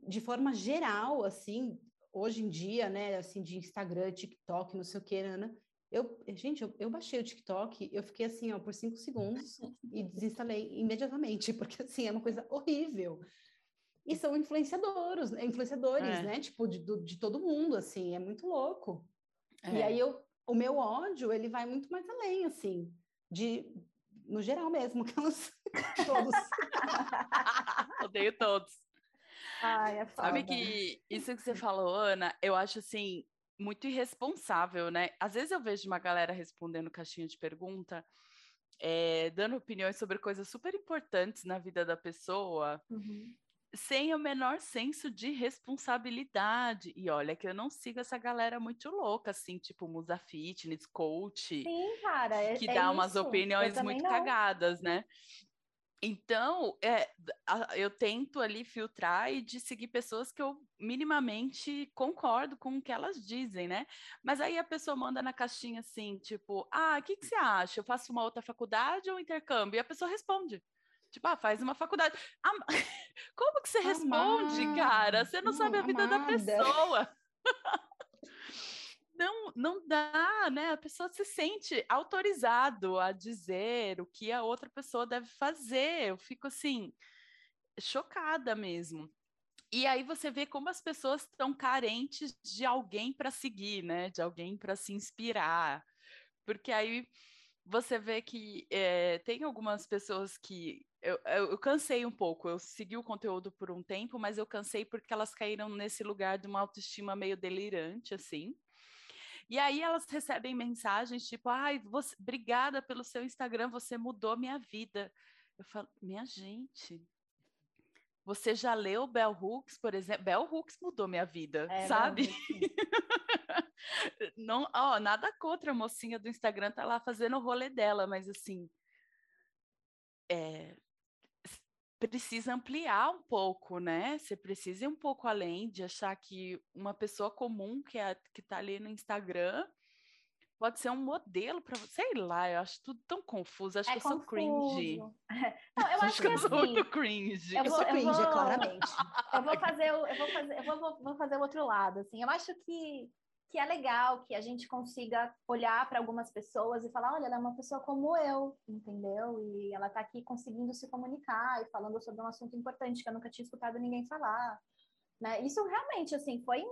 de forma geral, assim, hoje em dia, né, assim, de Instagram, TikTok, não sei o que, Ana, eu, gente, eu, eu, baixei o TikTok, eu fiquei assim, ó, por cinco segundos e desinstalei imediatamente, *laughs* porque assim, é uma coisa horrível e são influenciadores, influenciadores, é. né? Tipo, de, de todo mundo, assim, é muito louco. É. E aí eu, o meu ódio, ele vai muito mais além, assim, de, no geral mesmo, *laughs* que elas, todos. *laughs* Odeio todos. Ai, é foda. Sabe que isso que você falou, Ana, eu acho, assim, muito irresponsável, né? Às vezes eu vejo uma galera respondendo caixinha de pergunta, é, dando opiniões sobre coisas super importantes na vida da pessoa, uhum sem o menor senso de responsabilidade. E olha que eu não sigo essa galera muito louca, assim, tipo Musa Fitness, coach. Sim, cara. É, que é dá umas opiniões muito não. cagadas, né? Então, é, eu tento ali filtrar e de seguir pessoas que eu minimamente concordo com o que elas dizem, né? Mas aí a pessoa manda na caixinha assim, tipo, ah, o que, que você acha? Eu faço uma outra faculdade ou intercâmbio? E a pessoa responde. Tipo, ah, faz uma faculdade. Ah, *laughs* como que você Amada, responde, cara? Você não sabe a vida amada. da pessoa. *laughs* não, não dá, né? A pessoa se sente autorizado a dizer o que a outra pessoa deve fazer. Eu fico assim, chocada mesmo. E aí você vê como as pessoas estão carentes de alguém para seguir, né? De alguém para se inspirar. Porque aí você vê que é, tem algumas pessoas que eu, eu, eu, cansei um pouco. Eu segui o conteúdo por um tempo, mas eu cansei porque elas caíram nesse lugar de uma autoestima meio delirante, assim. E aí elas recebem mensagens tipo, ai, você, obrigada pelo seu Instagram, você mudou minha vida. Eu falo, minha gente, você já leu Bell Hooks, por exemplo? Bell Hooks mudou minha vida, é, sabe? *laughs* Não, ó, nada contra a mocinha do Instagram tá lá fazendo o rolê dela, mas assim, é, precisa ampliar um pouco, né? Você precisa ir um pouco além de achar que uma pessoa comum que é, que tá ali no Instagram pode ser um modelo para você. Sei lá, eu acho tudo tão confuso. Acho é que eu sou cringe. *laughs* Não, eu *laughs* acho que, eu sou assim, muito cringe. Eu, vou, eu sou cringe, vou, claramente. *laughs* Eu vou fazer, eu vou fazer, eu vou, vou fazer o outro lado. Assim, eu acho que que é legal que a gente consiga olhar para algumas pessoas e falar, olha, ela é uma pessoa como eu, entendeu? E ela está aqui conseguindo se comunicar e falando sobre um assunto importante que eu nunca tinha escutado ninguém falar, né? Isso realmente assim foi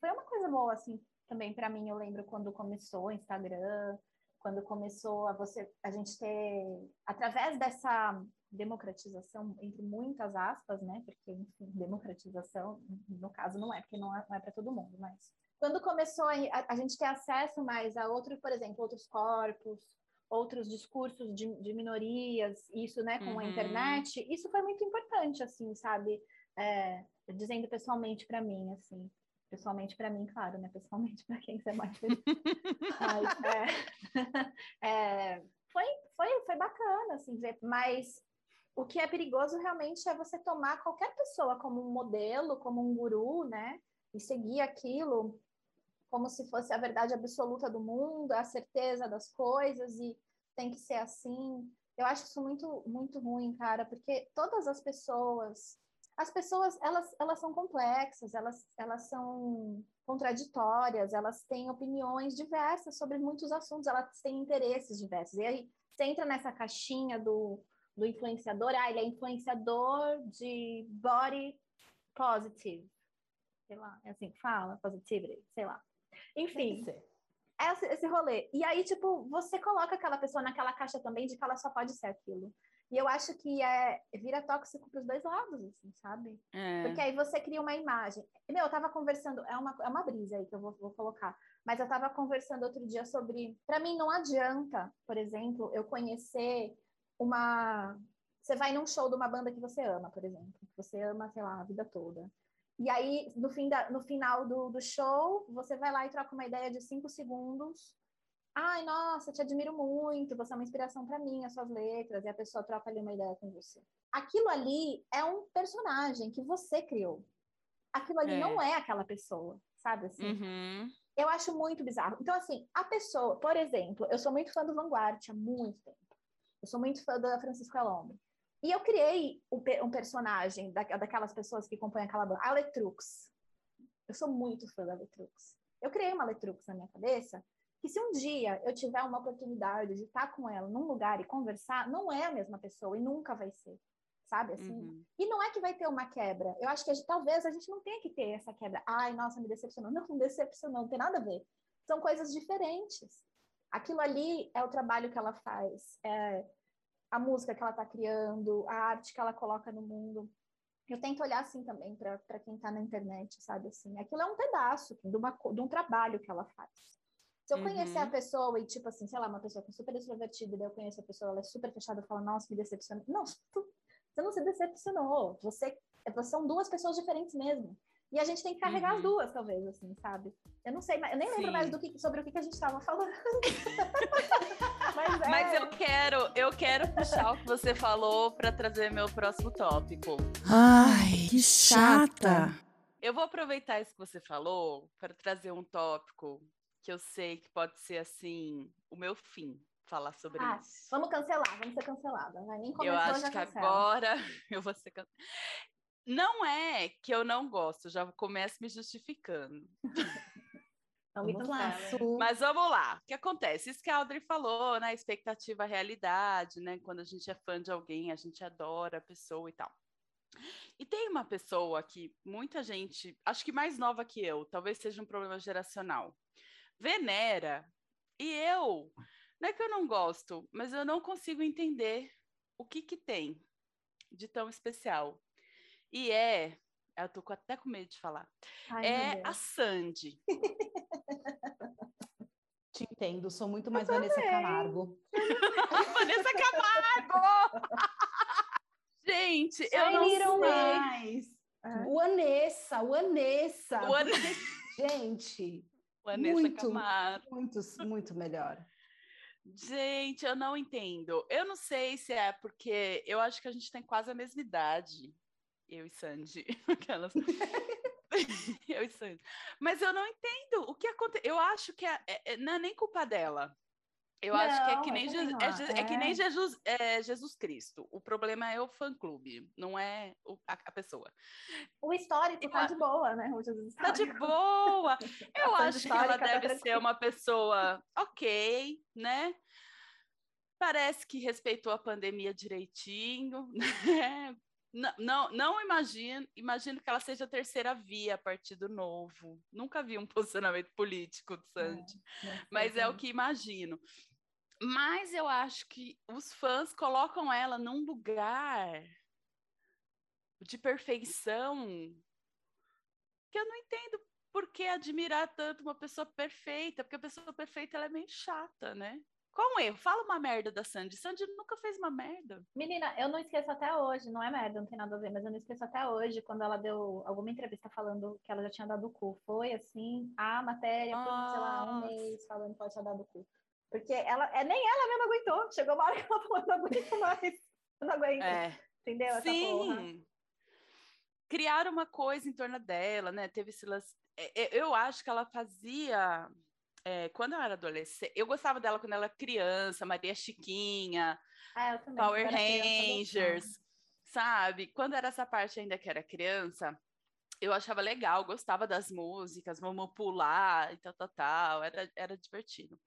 foi uma coisa boa assim também para mim. Eu lembro quando começou o Instagram, quando começou a você a gente ter através dessa democratização entre muitas aspas, né? Porque enfim, democratização no caso não é porque não é, não é para todo mundo, mas quando começou a, a, gente ter acesso mais a outros, por exemplo, outros corpos, outros discursos de, de minorias, isso, né, com uhum. a internet, isso foi muito importante, assim, sabe? É, dizendo pessoalmente para mim, assim, pessoalmente para mim, claro, né? Pessoalmente para quem você mais *laughs* Mas, é, *laughs* é, foi, foi, foi bacana, assim, ver, mas o que é perigoso realmente é você tomar qualquer pessoa como um modelo, como um guru, né? E seguir aquilo como se fosse a verdade absoluta do mundo, a certeza das coisas e tem que ser assim. Eu acho isso muito muito ruim, cara, porque todas as pessoas, as pessoas, elas elas são complexas, elas elas são contraditórias, elas têm opiniões diversas sobre muitos assuntos, elas têm interesses diversos. E aí você entra nessa caixinha do, do influenciador, ah, ele é influenciador de body positive. Sei lá, é assim que fala, positivity, sei lá. Enfim, esse, esse rolê. E aí, tipo, você coloca aquela pessoa naquela caixa também de que ela só pode ser aquilo. E eu acho que é vira tóxico para os dois lados, assim, sabe? É. Porque aí você cria uma imagem. Meu, eu tava conversando, é uma, é uma brisa aí que eu vou, vou colocar, mas eu tava conversando outro dia sobre. Para mim, não adianta, por exemplo, eu conhecer uma. Você vai num show de uma banda que você ama, por exemplo, que você ama, sei lá, a vida toda. E aí, no, fim da, no final do, do show, você vai lá e troca uma ideia de cinco segundos. Ai, nossa, te admiro muito, você é uma inspiração para mim, as suas letras, e a pessoa troca ali uma ideia com você. Aquilo ali é um personagem que você criou. Aquilo ali é. não é aquela pessoa, sabe assim? Uhum. Eu acho muito bizarro. Então, assim, a pessoa, por exemplo, eu sou muito fã do Vanguard há muito tempo. Eu sou muito fã da Francisco Elombre. E eu criei um, personagem da, daquelas pessoas que compõem aquela banda, a Letrux. Eu sou muito fã da Letrux. Eu criei uma Letrux na minha cabeça, que se um dia eu tiver uma oportunidade de estar com ela num lugar e conversar, não é a mesma pessoa e nunca vai ser, sabe assim? Uhum. E não é que vai ter uma quebra. Eu acho que a gente, talvez a gente não tenha que ter essa quebra. Ai, nossa, me decepcionou. Não, não decepcionou, não tem nada a ver. São coisas diferentes. Aquilo ali é o trabalho que ela faz. É, a música que ela está criando, a arte que ela coloca no mundo. Eu tento olhar assim também para quem está na internet, sabe? Assim, aquilo é um pedaço de, uma, de um trabalho que ela faz. Se eu uhum. conhecer a pessoa e, tipo assim, sei lá, uma pessoa que é super extrovertida, daí eu conheço a pessoa, ela é super fechada, eu falo, nossa, me decepcionou. Não, tu, você não se decepcionou. Você, são duas pessoas diferentes mesmo. E a gente tem que carregar uhum. as duas, talvez, assim, sabe? Eu não sei, eu nem lembro Sim. mais do que, sobre o que a gente estava falando. *laughs* Mas, é... Mas, eu quero, eu quero puxar o que você falou para trazer meu próximo tópico. Ai, que chata. Eu vou aproveitar isso que você falou para trazer um tópico que eu sei que pode ser assim o meu fim falar sobre ah, isso. Vamos cancelar, vamos ser cancelada. Né? Nem começou, eu acho que cancela. agora *laughs* eu vou ser cancelada. Não é que eu não gosto, já começo me justificando. Vamos lá, Mas vamos lá. O que acontece? Isso que a Audrey falou, né? Expectativa, realidade, né? Quando a gente é fã de alguém, a gente adora a pessoa e tal. E tem uma pessoa que muita gente, acho que mais nova que eu, talvez seja um problema geracional, venera. E eu, não é que eu não gosto, mas eu não consigo entender o que que tem de tão especial. E é, eu tô até com medo de falar, Ai, é a Sandy. Te entendo, sou muito mais Vanessa Camargo. *laughs* Vanessa Camargo! Gente, eu não sei. mais. É. O Anessa, o Anessa. O An... Gente, *laughs* o muito, Camargo. muito, muito melhor. Gente, eu não entendo. Eu não sei se é porque eu acho que a gente tem quase a mesma idade eu e Sandy. *laughs* Aquelas. *laughs* eu e Sandy. Mas eu não entendo o que aconteceu. Eu acho que é, é, não é nem culpa dela. Eu não, acho que é que nem, Je é, é, que nem Jesus, é, Jesus Cristo. O problema é o fã-clube, não é o, a, a, pessoa. O histórico tá de boa, né? O Jesus tá de boa. *laughs* Eu acho que ela tá deve ser uma pessoa ok, né? Parece que respeitou a pandemia direitinho, né? Não, não, não imagino, imagino que ela seja a terceira via, partido novo. Nunca vi um *laughs* posicionamento político do Sandy, é, mas é o que imagino. Mas eu acho que os fãs colocam ela num lugar de perfeição que eu não entendo por que admirar tanto uma pessoa perfeita, porque a pessoa perfeita ela é meio chata, né? Qual um erro? Fala uma merda da Sandy. Sandy nunca fez uma merda. Menina, eu não esqueço até hoje, não é merda, não tem nada a ver, mas eu não esqueço até hoje quando ela deu alguma entrevista falando que ela já tinha dado o cu. Foi assim, a matéria, por, sei lá, um mês falando que ela tinha dado o cu. Porque ela, é, nem ela mesma aguentou. Chegou uma hora que ela falou, não aguento *laughs* mais. Eu não aguento. É. Entendeu? Essa porra. Sim. Criaram uma coisa em torno dela, né? Teve esse lance. é, é, Eu acho que ela fazia. É, quando eu era adolescente, eu gostava dela quando ela era criança, Maria Chiquinha, Ah. Power. Rangers, sabe? Quando era essa parte ainda que era criança, eu achava legal, gostava das músicas, vamos pular e tal, tal, tal, era, era divertido.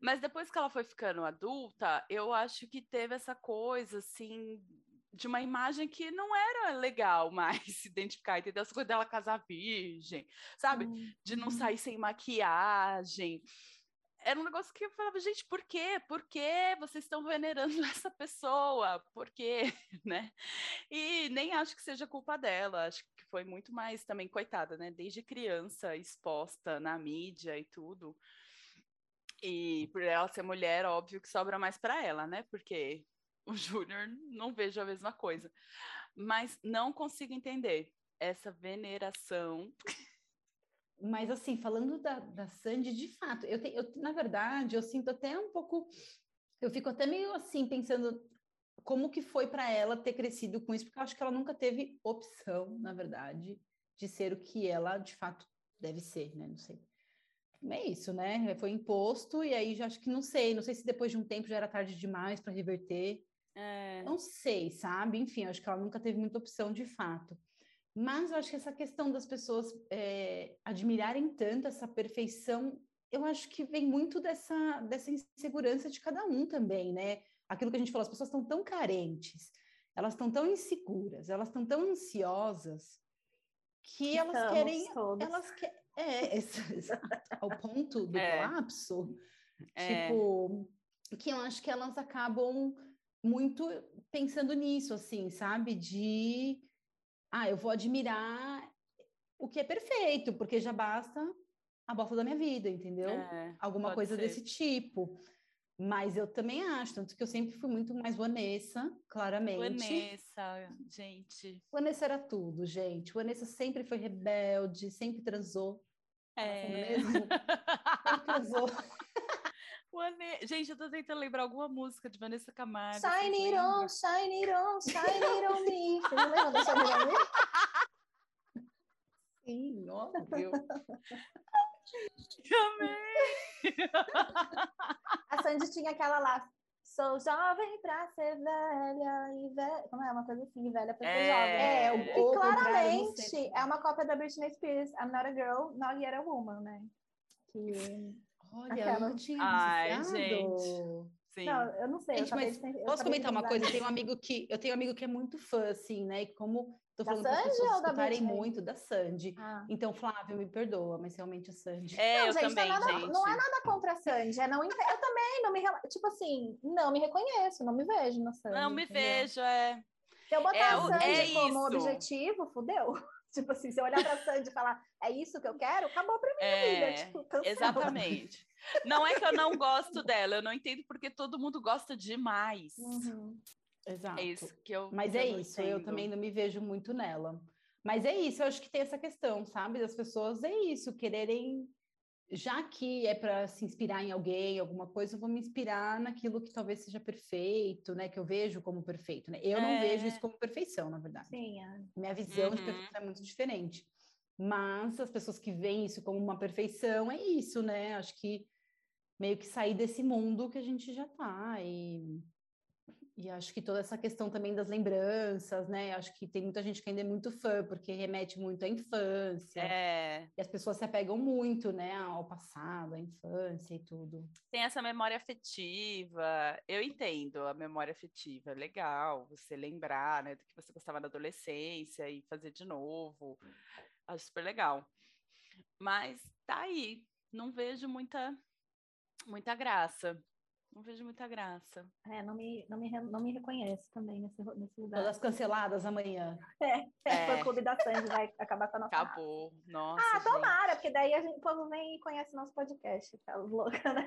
Mas depois que ela foi ficando adulta, eu acho que teve essa coisa, assim, de uma imagem que não era legal mais se *laughs* identificar, entendeu? Essa coisa dela casar virgem, sabe? De não Uhum. sair sem maquiagem. Era um negócio que eu falava, gente, por quê? Por que vocês estão venerando *laughs* essa pessoa? Por quê? *laughs* Né? E nem acho que seja culpa dela, acho que foi muito mais também, coitada, né? Desde criança, exposta na mídia e tudo. E por ela ser mulher, óbvio que sobra mais para ela, né? Porque o Júnior não vejo a mesma coisa. Mas não consigo entender essa veneração. Mas assim, falando da, da Sandy, de fato, eu, eu, na verdade, eu sinto até um pouco, eu fico até meio assim, pensando como que foi para ela ter crescido com isso, porque eu acho que ela nunca teve opção, na verdade, de ser o que ela de fato deve ser, né? Não sei. É isso, né? Foi imposto, e aí já acho que não sei, não sei se depois de um tempo já era tarde demais para reverter. É, Não sei, sabe? Enfim, acho que ela nunca teve muita opção de fato. Mas eu acho que essa questão das pessoas eh, admirarem tanto essa perfeição, eu acho que vem muito dessa, dessa insegurança de cada um também, né? Aquilo que a gente falou, as pessoas estão tão carentes, elas estão tão inseguras, elas estão tão ansiosas, que elas Estamos querem. todos. Elas que, é, *laughs* exato, ao ponto do É. colapso, É. tipo, que eu acho que elas acabam muito pensando nisso, assim, sabe? De, ah, eu vou admirar o que é perfeito, porque já basta a bosta da minha vida, entendeu? é, Alguma coisa ser. desse tipo. Mas eu também acho, tanto que eu sempre fui muito mais Vanessa, claramente. Vanessa, gente. Vanessa era tudo, gente. Vanessa sempre foi rebelde, sempre transou. É. mesmo? *laughs* Sempre transou. Vane- Gente, eu tô tentando lembrar alguma música de Vanessa Camargo. Shine it on, shine it on, shine it on me. Você não lembra da Shine It On Me? Sim, óbvio. Amei! *laughs* A Sandy tinha aquela lá. Sou jovem pra ser velha e velha. Como é? Uma coisa assim, velha pra ser É. jovem. É, o, Que claramente é uma cópia da Britney Spears, I'm not a girl, not yet a woman, né? Que... Olha, Aquela. eu nunca tinha Ai, associado. gente. Sim. Não, eu não sei. eu Gente, acabei mas eu Posso comentar uma coisa? Eu tenho um amigo que eu tenho um amigo que é muito fã, assim, né? E como tô falando para pessoas escutarem muito da Sandy. Ah. Então, Flávio, me perdoa, mas realmente a Sandy. É, Não, eu gente, também, não, é nada, gente. não é nada contra a Sandy. É não, eu também não me. Tipo assim, não me reconheço, não me vejo na Sandy. Não me entendeu? vejo, é. Se eu botar É a Sandy é como isso. objetivo, fudeu. Tipo assim, se eu olhar pra Sandy e falar, é isso que eu quero, acabou pra minha É, vida. Tipo, exatamente. Não é que eu não gosto dela, eu não entendo porque todo mundo gosta demais. Uhum. Exato. É isso que eu. Mas que é isso, eu entendo. também não me vejo muito nela. Mas é isso, eu acho que tem essa questão, sabe? Das pessoas, é isso, quererem. Já que é para se inspirar em alguém, alguma coisa, eu vou me inspirar naquilo que talvez seja perfeito, né? Que eu vejo como perfeito, né? Eu não vejo É. isso como perfeição, na verdade. Sim, é. Minha visão de Uhum. perfeição é muito diferente. Mas as pessoas que veem isso como uma perfeição, é isso, né? Acho que meio que sair desse mundo que a gente já tá. E, e acho que toda essa questão também das lembranças, né? Acho que tem muita gente que ainda é muito fã, porque remete muito à infância. É, E as pessoas se apegam muito, né? Ao passado, à infância e tudo. tem essa memória afetiva. Eu entendo a memória afetiva, é legal você lembrar, né, do que você gostava na adolescência e fazer de novo. Acho super legal. Mas tá aí, não vejo muita muita graça. Não vejo muita graça. É, não me, não me, não me reconheço também nesse, nesse lugar. Todas canceladas amanhã. É, É. foi o clube da Sandy, vai acabar com a nossa. raça. Acabou. Nossa, Ah, gente. tomara, porque daí a gente, o povo vem e conhece nosso podcast, aquelas loucas, né?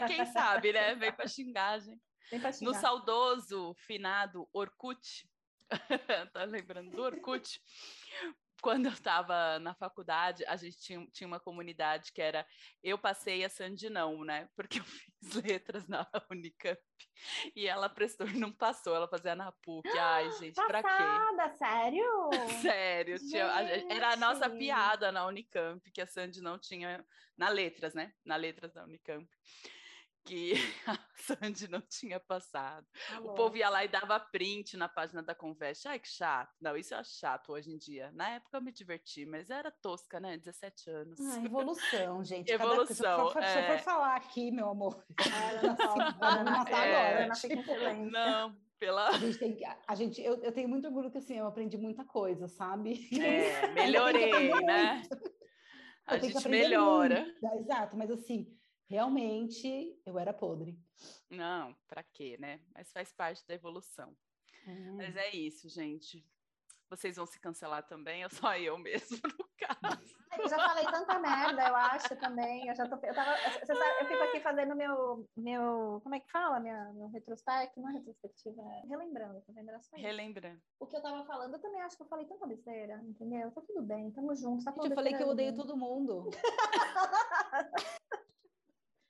É, quem sabe, né? Vem pra xingar, gente. Vem pra No xingar. saudoso finado Orkut, *laughs* tá lembrando do Orkut? Quando eu estava na faculdade, a gente tinha, tinha uma comunidade que era eu passei a Sandy não, né? Porque eu *laughs* fiz letras na Unicamp e ela prestou e não passou, ela fazia na PUC. Ai, *gasps* gente, para quê? Passada, sério? *laughs* Sério, tinha, a, era a nossa piada na Unicamp que a Sandy não tinha na letras, né? Na letras da Unicamp que *laughs* a Sandy não tinha passado. Alô. O povo ia lá e dava print na página da conversa. Ai, que chato. Não, isso é chato hoje em dia. Na época eu me diverti, mas era tosca, né? 17 anos. Ah, evolução, *laughs* gente. Evolução. Cada... Se, eu for, é... falar aqui, meu amor. *laughs* Era não matar agora, não fica em Não, pela... A gente, tem, a gente eu, eu tenho muito orgulho que assim, eu aprendi muita coisa, sabe? É, melhorei, né? A gente melhora. Muito. Exato, mas assim, realmente eu era podre. Não, para quê, né? Mas faz parte da evolução. Uhum. Mas é isso, gente. Vocês vão se cancelar também, ou só eu mesmo, no caso? *laughs* Eu já falei tanta merda, eu acho também. Eu já tô. Eu, tava, sabe, eu fico aqui fazendo meu. meu como é que fala? Minha, meu retrospecto, não é retrospectiva, é relembrando, tá vendo? Relembrando. O que eu tava falando, eu também acho que eu falei tanta besteira, entendeu? Tá tudo bem, tamo junto. Tá Gente, eu falei que eu odeio todo mundo. *laughs*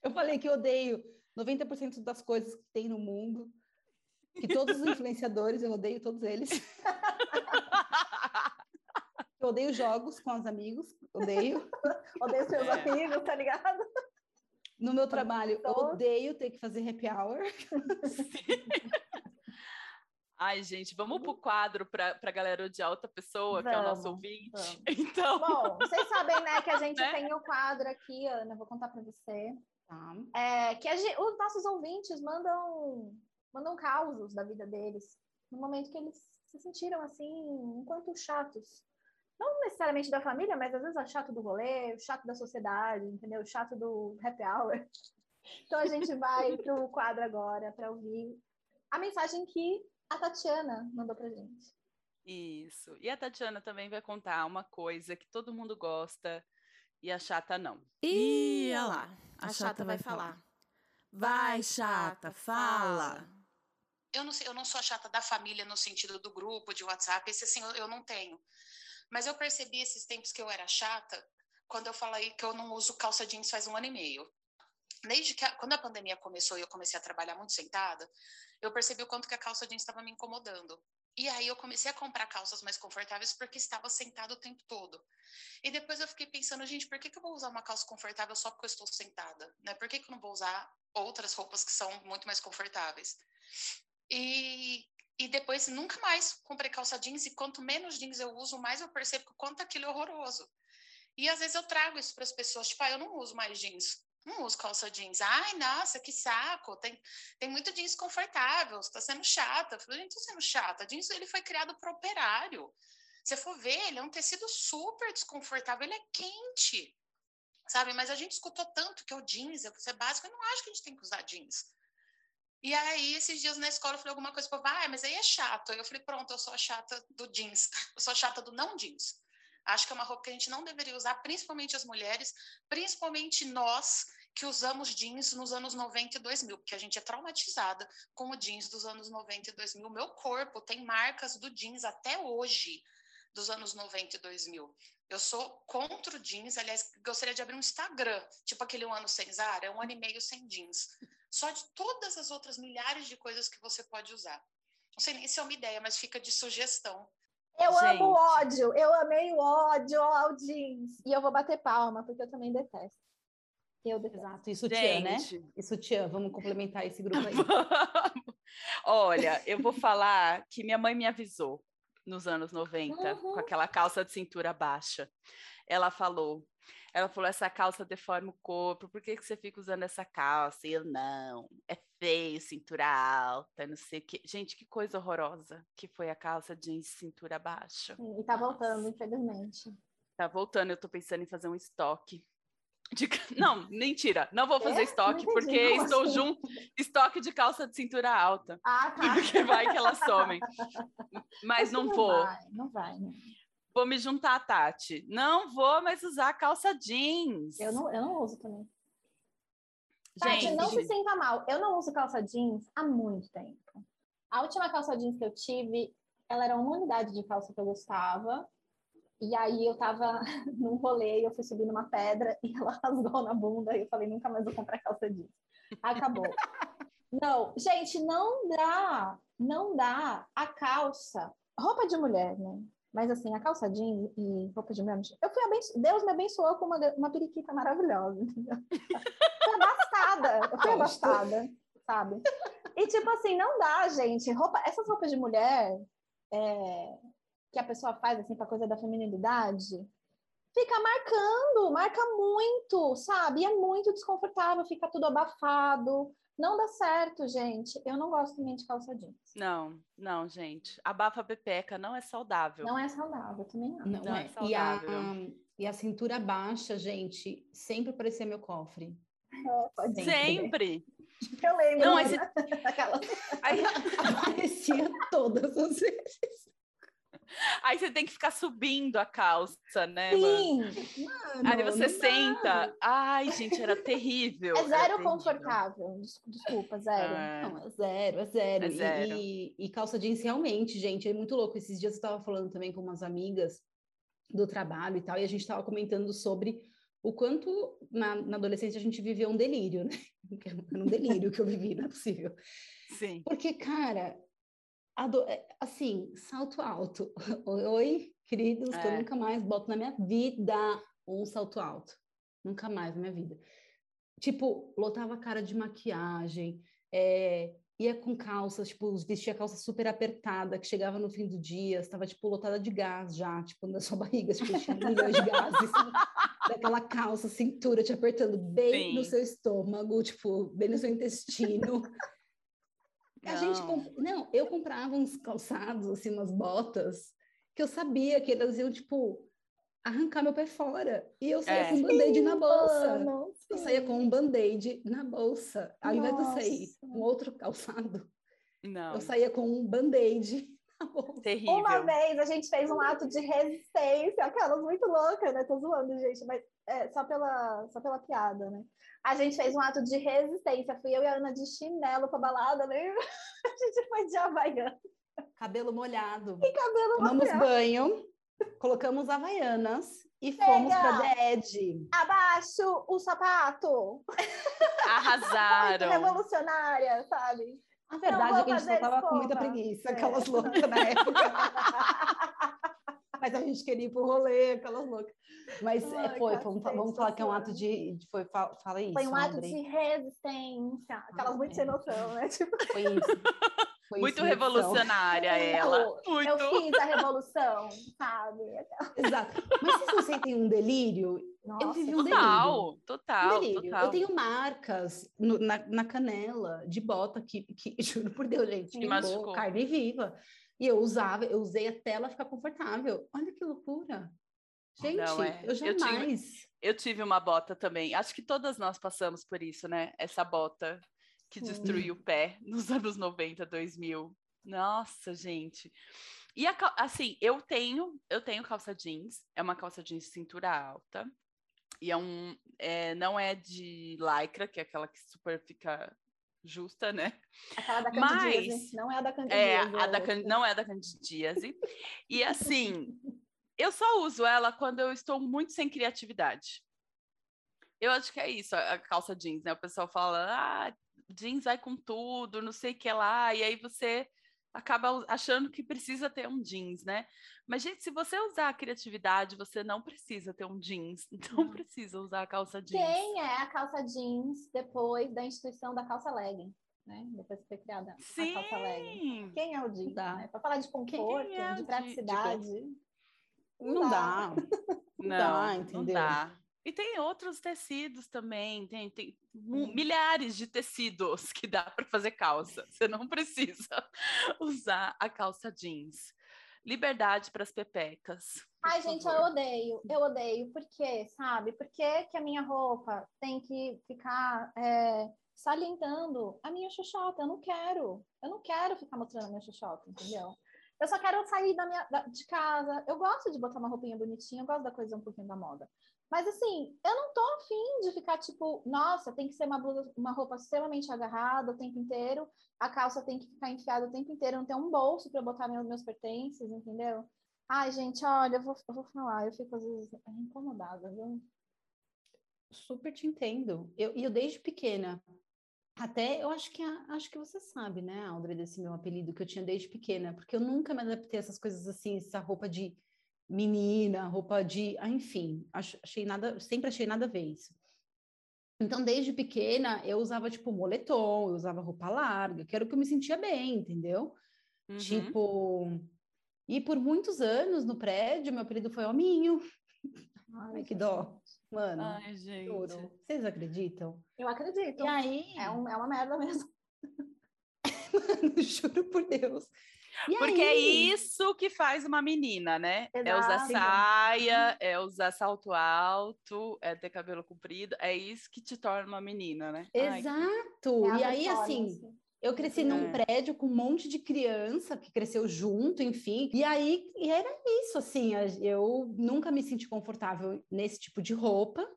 Eu falei que eu odeio 90% das coisas que tem no mundo, que todos os influenciadores, eu odeio todos eles. Eu odeio jogos com os amigos, odeio. *laughs* odeio seus é. amigos, tá ligado? No meu trabalho, eu odeio ter que fazer happy hour. *laughs* Ai, gente, vamos pro quadro para a galera de alta pessoa, vamos, que é o nosso ouvinte. Vamos. *laughs* Então. Bom, vocês sabem, né, que a gente né? tem o quadro aqui, Ana, vou contar para você. Tá. É, que gente, os nossos ouvintes mandam, mandam causos da vida deles, no momento que eles se sentiram assim, enquanto chatos. Não necessariamente da família, mas às vezes é chato do rolê, o chato da sociedade, entendeu? O chato do happy hour. *laughs* Então a gente vai para o quadro agora para ouvir a mensagem que a Tatiana mandou para gente. Isso. E a Tatiana também vai contar uma coisa que todo mundo gosta, e a chata não. E olha lá, a, chata, chata, vai falar. falar. Vai, chata, fala. Eu não, eu não sou a chata da família no sentido do grupo, de WhatsApp, esse assim eu, eu não tenho. Mas eu percebi esses tempos que eu era chata quando eu falei que eu não uso calça jeans faz um ano e meio. Desde que a, quando a pandemia começou e eu comecei a trabalhar muito sentada, eu percebi o quanto que a calça jeans estava me incomodando. E aí eu comecei a comprar calças mais confortáveis porque estava sentado o tempo todo. E depois eu fiquei pensando, gente, por que, que eu vou usar uma calça confortável só porque eu estou sentada? Né? Por que, que eu não vou usar outras roupas que são muito mais confortáveis? E, e depois nunca mais comprei calça jeans e quanto menos jeans eu uso, mais eu percebo o quanto aquilo é horroroso. E às vezes eu trago isso para as pessoas, tipo, ah, eu não uso mais jeans não uso calça jeans. Ai, nossa, que saco. Tem, tem muito jeans confortável, você tá sendo chata. Eu falei, gente, tô sendo chata. Jeans, ele foi criado para operário. Se for ver, ele é um tecido super desconfortável, ele é quente, sabe? Mas a gente escutou tanto que o jeans é ser básico, eu não acho que a gente tem que usar jeans. E aí, esses dias na escola, eu falei alguma coisa, para ah, mas aí é chato. Eu falei, pronto, eu sou a chata do jeans, *laughs* eu sou a chata do não jeans. Acho que é uma roupa que a gente não deveria usar, principalmente as mulheres, principalmente nós que usamos jeans nos anos 90 e 2000, porque a gente é traumatizada com o jeans dos anos 90 e 2000. Meu corpo tem marcas do jeans até hoje, dos anos 90 e 2000. Eu sou contra o jeans, aliás, gostaria de abrir um Instagram, tipo aquele um ano sem Zara, é um ano e meio sem jeans. Só de todas as outras milhares de coisas que você pode usar. Não sei nem se é uma ideia, mas fica de sugestão eu Gente. amo ódio, eu amei o ódio ao jeans. E eu vou bater palma, porque eu também detesto. Eu. Exato, e sutiã, né? E sutiã, vamos complementar esse grupo aí. Olha, eu vou falar que minha mãe me avisou nos anos 90, uhum. com aquela calça de cintura baixa. Ela falou: ela falou: essa calça deforma o corpo, por que, que você fica usando essa calça? E eu, não, é feio, cintura alta, não sei o que. Gente, que coisa horrorosa que foi a calça jeans cintura baixa. e tá voltando, infelizmente. Tá voltando, eu tô pensando em fazer um estoque. De... *laughs* Não, mentira, não vou fazer é? estoque, porque estou assim? junto. Estoque de calça de cintura alta. Ah, tá. *laughs* Porque vai que elas somem. Mas não, não vou. Vai, não vai, não vou me juntar a Tati. Não vou mais usar calça jeans. Eu não, eu não uso também. Gente, Tati, não se sinta mal. Eu não uso calça jeans há muito tempo. A última calça jeans que eu tive, ela era uma unidade de calça que eu gostava. E aí eu tava *laughs* num rolê, eu fui subir numa pedra *laughs* e ela rasgou na bunda e eu falei, nunca mais vou comprar calça jeans. Acabou. não, gente, não dá, não dá a calça, roupa de mulher, né? Mas assim, a calça jeans e roupa de mulher, eu fui abenço... Deus me abençoou com uma, uma periquita maravilhosa, entendeu? *laughs* fui abastada, eu fui abastada, sabe? E tipo assim, não dá, gente. Roupa, essas roupas de mulher, é, que a pessoa faz assim para coisa da feminilidade, fica marcando, marca muito, sabe? E é muito desconfortável, fica tudo abafado. Não dá certo, gente. Eu não gosto também de calça jeans. Não, não, gente. Abafa a pepeca não é saudável. Não é saudável, também não. Não, não é. é saudável. E a, e a cintura baixa, gente, sempre parecia meu cofre. É, pode sempre. Eu lembro. Não, *laughs* esse... Aí... *laughs* Aparecia todas as vezes. *laughs* Aí você tem que ficar subindo a calça, né? Sim. Mano, Aí você senta. Ai, gente, era terrível. É zero terrível. confortável. Desculpa, zero. É. Não, é zero, é zero. É zero. E, e, e, calça jeans realmente, gente, é muito louco. Esses dias eu estava falando também com umas amigas do trabalho e tal, e a gente estava comentando sobre o quanto na, na, adolescência a gente viveu um delírio, né? *laughs* Era um delírio que eu vivi, não é possível. Sim. Porque, cara. É, assim, salto alto. *laughs* Oi, queridos, é. que eu é. nunca mais boto na minha vida um salto alto. Nunca mais na minha vida. Tipo, lotava a cara de maquiagem, é, ia com calças, tipo, vestia calça super apertada, que chegava no fim do dia, estava, tipo, lotada de gás já, tipo, na sua *laughs* barriga, tipo, tinha milhões de gases, daquela calça, cintura te apertando bem Sim. no seu estômago, tipo, bem no seu intestino. Não. A gente comp... Não, eu comprava uns calçados, assim, umas botas, que eu sabia que elas iam, tipo, arrancar meu pé fora. E eu saía é. com um band-aid na bolsa. Mano, eu saía com um band-aid na bolsa. Ao invés de eu sair com outro calçado, Não. eu saía com um band-aid *laughs* Terrível. Uma vez a gente fez um ato de resistência, aquelas muito loucas, né? Tô zoando, gente, mas é, só, pela, só pela piada, né? A gente fez um ato de resistência. Fui eu e a Ana de chinelo pra balada, né? *laughs* A gente foi de Havaiana. Cabelo molhado. E cabelo Tomamos molhado. banho, colocamos Havaianas e Pega. fomos pra DED. Abaixo o sapato. Arrasaram. Muito *laughs* revolucionária, sabe? A verdade é que a gente tava com muita preguiça, é. aquelas loucas na época. *laughs* Mas a gente queria ir pro rolê, aquelas loucas. Mas é, Ai, foi, vamos, vamos falar que é um ato de. foi, fala isso. Foi um ato de resistência, aquelas ah, muito é. sem noção, né? Tipo... Foi isso. Foi muito revolucionária ela. Muito. Eu fiz a revolução, sabe? Exato. Mas vocês não sentem um delírio? Nossa, eu vivi um total, delírio. Total, um delírio. total. Eu tenho marcas no, na, na canela de bota que, que, *laughs* juro por Deus, gente, que machucou. carne viva. E eu usava, eu usei até ela ficar confortável. Olha que loucura. Gente, não, é. eu jamais. Eu tive, eu tive uma bota também. Acho que todas nós passamos por isso, né? Essa bota que destruiu o pé *laughs* nos anos 90, 2000. Nossa, gente. E a, assim, eu tenho, eu tenho calça jeans, é uma calça jeans de cintura alta. E é um, é, não é de lycra, que é aquela que super fica justa, né? Aquela da candidíase, Mas, não é a da candidíase. É, a da, é não é da candidíase. e *laughs* assim, eu só uso ela quando eu estou muito sem criatividade. Eu acho que é isso, a calça jeans, né? O pessoal fala, ah, jeans vai com tudo, não sei o que lá, e aí você acaba achando que precisa ter um jeans, né? Mas, gente, se você usar a criatividade, você não precisa ter um jeans, *laughs* não precisa usar a calça jeans. Quem é a calça jeans depois da instituição da calça legging? Né? Depois que foi criada Sim. a calça legging. Quem é o jeans? Né? Para falar de conforto, é de praticidade. Não, não dá. dá. *laughs* Não, não dá, entendeu? Não dá. E tem outros tecidos também, tem, tem hum. milhares de tecidos que dá para fazer calça. Você não precisa *laughs* usar a calça jeans. Liberdade para as pepecas. Ai, gente, eu odeio, eu odeio. Por quê, sabe? Por que, que a minha roupa tem que ficar é, salientando a minha xoxota? Eu não quero. Eu não quero ficar mostrando a minha xoxota, entendeu? Eu só quero sair da minha, da, de casa. Eu gosto de botar uma roupinha bonitinha, eu gosto da coisa um pouquinho da moda. Mas assim, eu não tô afim de ficar tipo, nossa, tem que ser uma blusa, uma roupa extremamente agarrada o tempo inteiro, a calça tem que ficar enfiada o tempo inteiro, não tem um bolso para botar meus, meus pertences, entendeu? Ai, gente, olha, eu vou, eu vou falar, eu fico às vezes incomodada, viu? Super te entendo. Eu, eu desde pequena, até eu acho que acho que você sabe, né, Audrey, desse meu apelido que eu tinha desde pequena, porque eu nunca me adaptei a essas coisas assim, essa roupa de menina, roupa de, ah, enfim, achei nada, sempre achei nada a ver isso. Então, desde pequena, eu usava, tipo, moletom, eu usava roupa larga, que era o que eu me sentia bem, entendeu? Uhum. Tipo, e por muitos anos no prédio, meu apelido foi Hominho. Ai, Ai que dó. Mano, Ai, gente. Juro. Vocês acreditam? Eu acredito. E aí? É, um, é uma merda mesmo. *laughs* Mano, juro por Deus. E Porque é aí? é isso que faz uma menina, né? Exato. É usar saia, é usar salto alto, é ter cabelo comprido, é isso que te torna uma menina, né? Exato. Ai, e aí, assim, eu cresci num é. prédio com um monte de criança que cresceu junto, enfim. E aí e era isso, assim. Eu nunca me senti confortável nesse tipo de roupa.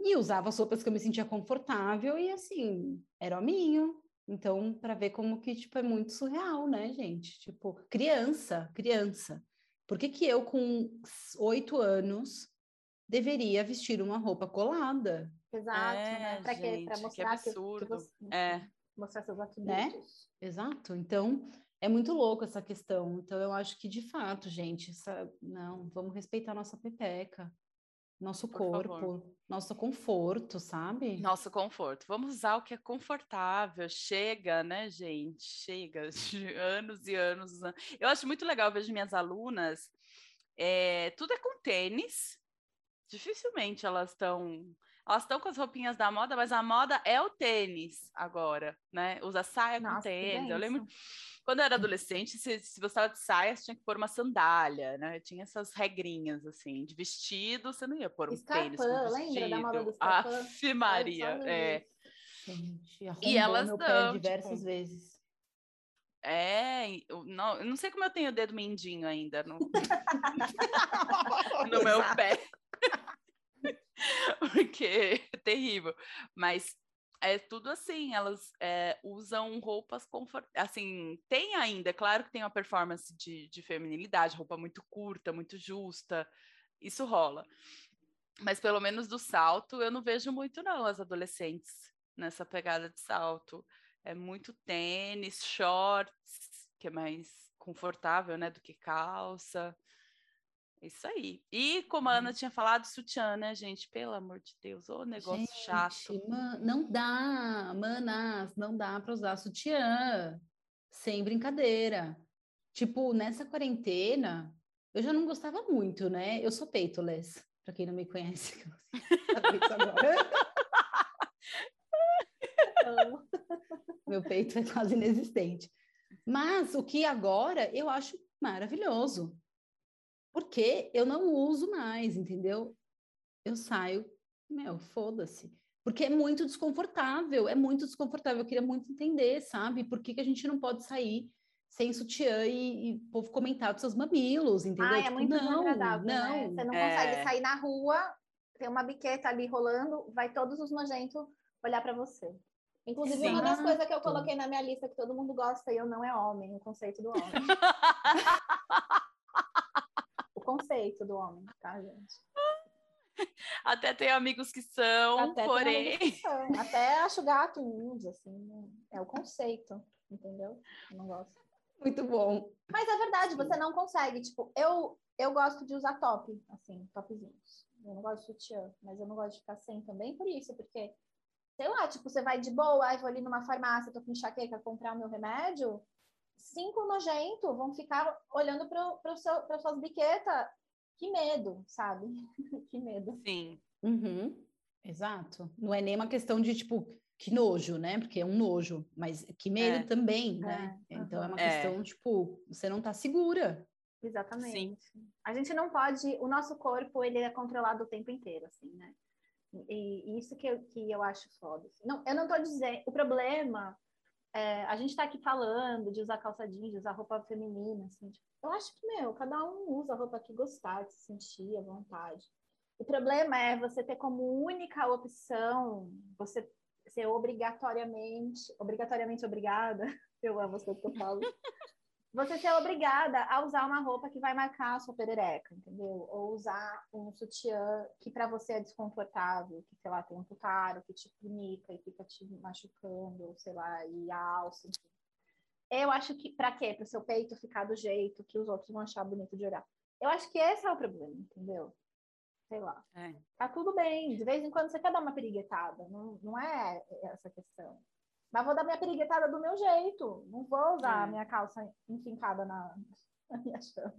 E usava as roupas que eu me sentia confortável, e assim, era hominho, então, para ver como que, tipo, é muito surreal, né, gente? Tipo, criança, criança. Por que que eu, com oito anos, deveria vestir uma roupa colada? Exato, é, né? Para quê? Para mostrar que absurdo. Que, você, é. Mostrar seus atributos. Né? Exato. Então, é muito louco essa questão. Então, eu acho que, de fato, gente, essa... não, vamos respeitar a nossa pepeca nosso Por corpo, favor. nosso conforto, sabe? Nosso conforto. Vamos usar o que é confortável. Chega, né, gente? Chega *laughs* de anos e anos. Eu acho muito legal, vejo minhas alunas, é, tudo é com tênis. Dificilmente elas estão elas estão com as roupinhas da moda, mas a moda é o tênis agora, né? Usa saia Nossa, com tênis. Eu lembro quando eu era adolescente, se, se você estava de saia, você tinha que pôr uma sandália, né? Tinha essas regrinhas, assim, de vestido, você não ia pôr um Escarpã, tênis com vestido. lembra da moda do Aff, Maria, é. Gente, e elas meu pé diversas tipo, vezes. É, eu não, eu não sei como eu tenho o dedo mindinho ainda no, *laughs* *laughs* no meu pé. *laughs* Porque é terrível. Mas é tudo assim, elas é, usam roupas confortáveis. Assim, tem ainda, é claro que tem uma performance de, de feminilidade, roupa muito curta, muito justa, isso rola. Mas pelo menos do salto, eu não vejo muito, não, as adolescentes nessa pegada de salto. É muito tênis, shorts, que é mais confortável, né, do que calça. Isso aí. E como a Ana uhum. tinha falado, sutiã, né, gente? Pelo amor de Deus, ô negócio gente, chato. Man, não dá, manas, não dá para usar sutiã. Sem brincadeira. Tipo, nessa quarentena, eu já não gostava muito, né? Eu sou peitoless, para quem não me conhece. *laughs* Meu peito é quase inexistente. Mas o que agora eu acho maravilhoso porque eu não uso mais, entendeu? Eu saio, meu, foda-se. Porque é muito desconfortável, é muito desconfortável. Eu queria muito entender, sabe? Por que, que a gente não pode sair sem sutiã e, e povo comentar dos seus mamilos, entendeu? Ah, é tipo, muito não, desagradável, né? não. Né? Você não é... consegue sair na rua, tem uma biqueta ali rolando, vai todos os nojentos olhar para você. Inclusive, Sim. uma das coisas que eu coloquei na minha lista que todo mundo gosta e eu não é homem, o conceito do homem. *laughs* conceito do homem, tá, gente? Até tem amigos que são, Até porém. Que são. Até acho gato índio, assim. É o conceito, entendeu? Eu não gosto. Muito bom. Mas é verdade, você não consegue. Tipo, eu, eu gosto de usar top, assim, topzinhos. Eu não gosto de sutiã, mas eu não gosto de ficar sem também por isso, porque, sei lá, tipo, você vai de boa, aí vou ali numa farmácia, tô com enxaqueca, comprar o meu remédio, cinco nojentos vão ficar olhando para suas biquetas. Que medo, sabe? *laughs* que medo. Sim. Uhum. Exato. Não é nem uma questão de, tipo, que nojo, né? Porque é um nojo, mas que medo é. também, né? É. Então é uma é. questão, tipo, você não tá segura. Exatamente. Sim. A gente não pode, o nosso corpo, ele é controlado o tempo inteiro, assim, né? E, e isso que eu, que eu acho foda. Não, eu não tô dizendo, o problema é, a gente está aqui falando de usar calça jeans, de usar roupa feminina, assim, tipo, eu acho que, meu, cada um usa a roupa que gostar, que se sentir à vontade. O problema é você ter como única opção, você ser obrigatoriamente, obrigatoriamente obrigada, *laughs* eu amo as coisas que eu falo, você ser obrigada a usar uma roupa que vai marcar a sua perereca, entendeu? Ou usar um sutiã que para você é desconfortável, que, sei lá, tem um tucaro que te pinica e fica te machucando, ou sei lá, e a alça, enfim. Eu acho que, para quê? Para o seu peito ficar do jeito que os outros vão achar bonito de olhar. Eu acho que esse é o problema, entendeu? Sei lá. É. Tá tudo bem, de vez em quando você quer dar uma periguetada, não, não é essa questão. Mas vou dar minha periguetada do meu jeito. Não vou usar é. a minha calça enfincada na, *laughs* na minha chama.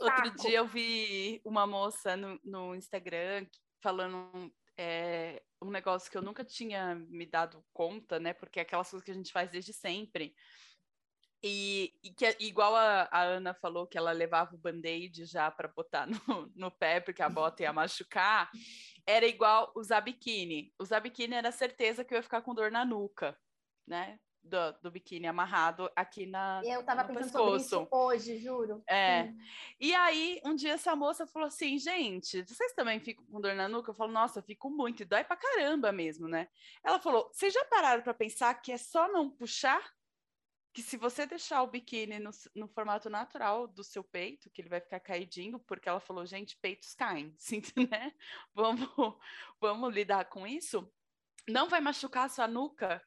Outro dia eu vi uma moça no, no Instagram falando é, um negócio que eu nunca tinha me dado conta, né? Porque é aquelas coisas que a gente faz desde sempre. E, e que, igual a, a, Ana falou que ela levava o band-aid já para botar *laughs* no, no pé, porque a bota ia machucar, era igual usar biquíni. Usar biquíni era certeza que eu ia ficar com dor na nuca, né? Do, do biquíni amarrado aqui na. Eu tava pensando pescoço. sobre isso hoje, juro. É. Sim. E aí, um dia essa moça falou assim: gente, vocês também ficam com dor na nuca? Eu falo, nossa, eu fico muito, e dói pra caramba mesmo, né? Ela falou: vocês já pararam para pensar que é só não puxar? Que se você deixar o biquíni no, no, formato natural do seu peito, que ele vai ficar caidinho, porque ela falou, gente, peitos caem, *laughs* sim, né? Vamos, vamos lidar com isso? Não vai machucar a sua nuca?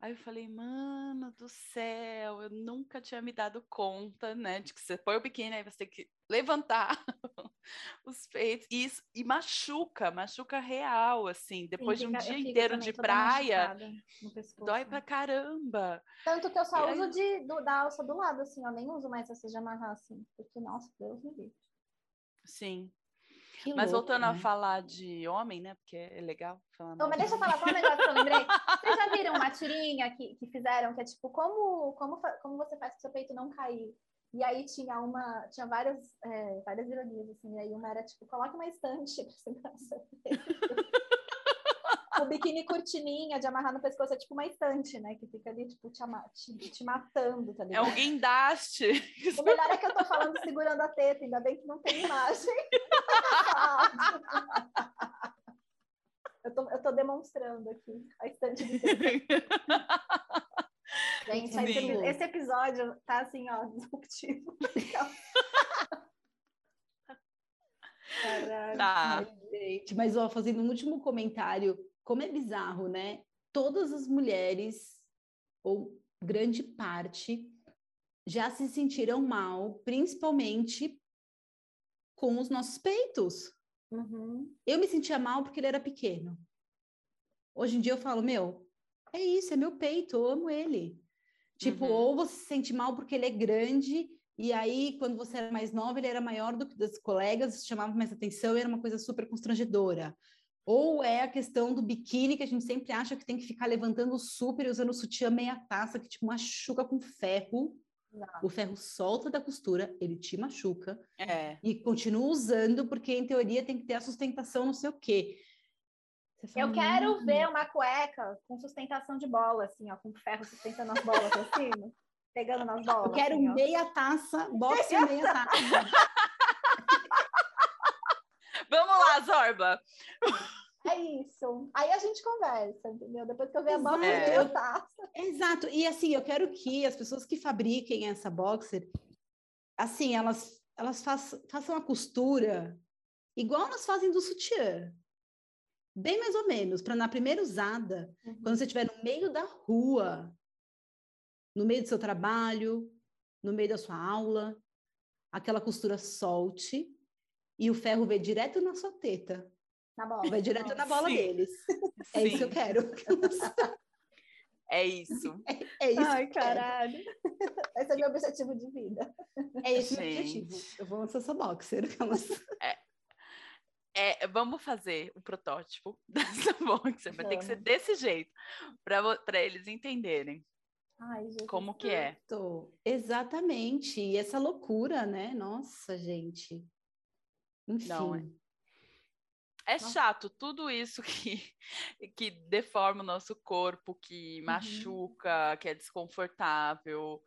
Aí eu falei, mano do céu, eu nunca tinha me dado conta, né, de que você põe o biquíni, aí você tem que levantar *laughs* os peitos, e, isso, e machuca, machuca real, assim, depois Sim, de um dia inteiro de praia, dói pra caramba. Tanto que eu só e uso aí... de, do, da alça do lado, assim, eu nem uso mais essa de amarrar, assim, porque, nossa, Deus me livre. Sim, que mas louco, voltando né? a falar de homem, né? Porque é legal falar. Oh, mas deixa eu falar só um negócio que eu lembrei. *laughs* Vocês já viram uma tirinha que, que fizeram, que é tipo, como, como, como você faz para o seu peito não cair? E aí tinha uma, tinha várias, é, várias ironias, assim, e aí uma era tipo, coloque uma estante para segurar o seu peito *laughs* o biquíni cortininha de amarrar no pescoço é tipo uma estante, né? Que fica ali, tipo, te, te, te matando, tá ligado? É um guindaste. O melhor é que eu tô falando segurando a teta, ainda bem que não tem imagem. *laughs* eu, tô, eu tô demonstrando aqui a estante de teta. Gente, esse, esse, episódio tá assim, ó, disruptivo. Caralho. Tá. Gente, mas ó, fazendo um último comentário como é bizarro, né? Todas as mulheres, ou grande parte, já se sentiram mal, principalmente com os nossos peitos. Uhum. Eu me sentia mal porque ele era pequeno. Hoje em dia eu falo, meu, é isso, é meu peito, eu amo ele. Tipo, uhum. ou você se sente mal porque ele é grande, e aí, quando você era mais nova, ele era maior do que das colegas, chamava mais atenção e era uma coisa super constrangedora. Ou é a questão do biquíni, que a gente sempre acha que tem que ficar levantando super e usando sutiã meia taça, que te machuca com ferro. Não. O ferro solta da costura, ele te machuca. É. E continua usando, porque em teoria tem que ter a sustentação, não sei o quê. Fala, eu quero hum. ver uma cueca com sustentação de bola, assim, ó, com ferro sustentando as bolas assim, pegando nas bolas. Eu quero assim, meia taça, boxe meia taça. *laughs* Vamos lá, Zorba. É isso. Aí a gente conversa, entendeu? Depois que eu ver a boxer, é. eu taço. Exato. E assim, eu quero que as pessoas que fabriquem essa boxer, assim, elas, elas façam, façam a costura igual elas fazem do sutiã. Bem mais ou menos, para na primeira usada, uhum. quando você estiver no meio da rua, no meio do seu trabalho, no meio da sua aula, aquela costura solte e o ferro vê direto na sua teta. Na bola. Vai direto na bola Sim. deles. É Sim. isso que eu quero. É isso. É, *laughs* é isso. Ai, caralho. Esse é meu objetivo de vida. É esse o objetivo. Eu vou ser essa boxer. *laughs* É, é, vamos fazer o protótipo *laughs* dessa boxer. Vai ter que ser desse jeito. Para eles entenderem. Ai, Jesus. Como que é? Exatamente. E essa loucura, né? Nossa, gente. Enfim. Não, é. Chato, tudo isso que, *laughs* que deforma o nosso corpo, que uhum. machuca, uhum. que é desconfortável.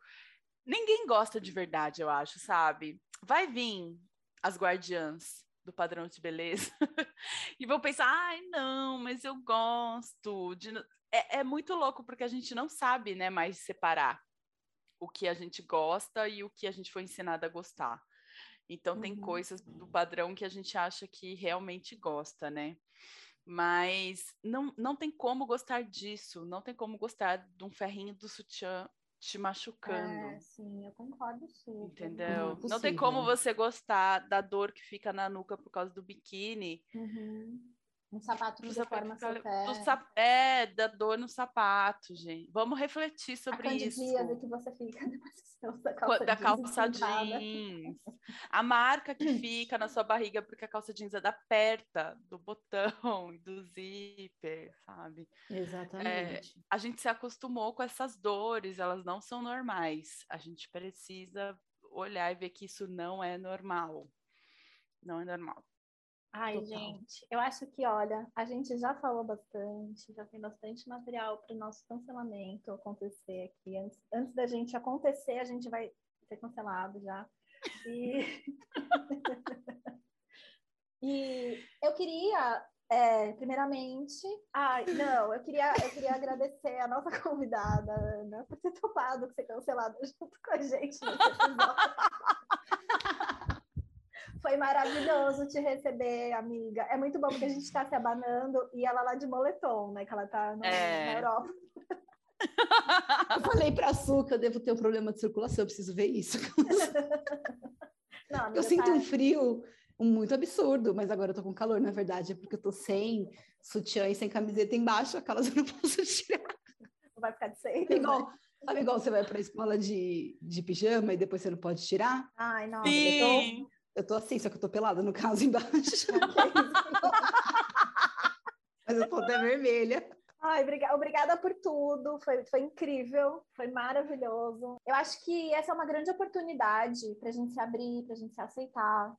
Ninguém gosta de verdade, eu acho, sabe? Vai vir as guardiãs do padrão de beleza *laughs* e vão pensar, ai, não, mas eu gosto. De... É, é muito louco porque a gente não sabe, né, mais separar o que a gente gosta e o que a gente foi ensinado a gostar. Então, tem Uhum. coisas do padrão que a gente acha que realmente gosta, né? Mas não, não tem como gostar disso, não tem como gostar de um ferrinho do sutiã te machucando. É, sim, eu concordo super. Entendeu? Não é Não tem como você gostar da dor que fica na nuca por causa do biquíni. Uhum. Um sapato que deforma seu pé. do sap- É, da dor no sapato, gente. Vamos refletir A sobre isso. candidíase que você fica *laughs* depois que você usa a Co- calça Da jeans calça jeans. A marca que fica na sua barriga porque a calça jeans é da aperta, do botão e do zíper, sabe? Exatamente. A gente se acostumou com essas dores, elas não são normais. A gente precisa olhar e ver que isso não é normal. Não é normal. Ai, Total. gente, eu acho que, olha, a gente já falou bastante, já tem bastante material para o nosso cancelamento acontecer aqui. Antes, antes da gente acontecer, a gente vai ser cancelado já. E, *laughs* e eu queria, é, primeiramente, ai, não, eu queria, eu queria agradecer a nossa convidada, Ana, por ter topado ser cancelada junto com a gente nesse episódio. Foi maravilhoso te receber, amiga. É muito bom porque a gente está se abanando e ela lá de moletom, né? Que ela tá no- É. na Europa. Eu falei pra Su que eu devo ter um problema de circulação, eu preciso ver isso. Não, Eu sinto tá- um frio muito absurdo, mas agora eu tô com calor, na verdade, é porque eu tô sem sutiã e sem camiseta embaixo, aquelas eu não posso tirar. vai ficar de. Sabe igual, sabe igual você vai pra escola de, de pijama e depois você não pode tirar? Ai, não. Sim. Eu tô assim, só que eu tô pelada no caso *laughs* embaixo, *laughs* mas eu tô até vermelha. Ai, obriga- obrigada por tudo. Foi, foi incrível, foi maravilhoso. Eu acho que essa é uma grande oportunidade para a gente se abrir, para a gente se aceitar.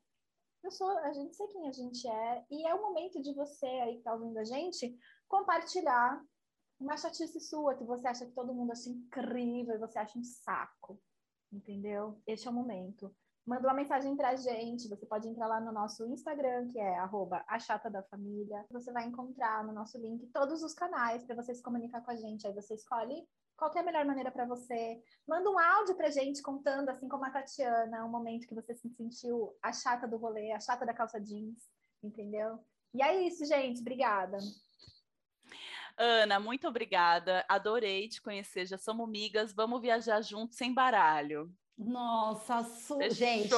Eu sou, a gente sei quem a gente é, e é o momento de você aí que está ouvindo a gente compartilhar uma chatice sua que você acha que todo mundo acha incrível e você acha um saco. Entendeu? Este é o momento. Manda uma mensagem pra gente. Você pode entrar lá no nosso Instagram, que é arroba a. Você vai encontrar no nosso link todos os canais para você se comunicar com a gente. Aí você escolhe qual é a melhor maneira para você. Manda um áudio pra gente contando, assim como a Tatiana, um momento que você se sentiu a chata do rolê, a chata da calça jeans, entendeu? E é isso, gente. Obrigada. Ana, muito obrigada. Adorei te conhecer. Já somos amigas. Vamos viajar juntos sem baralho. Nossa, Su... Gente,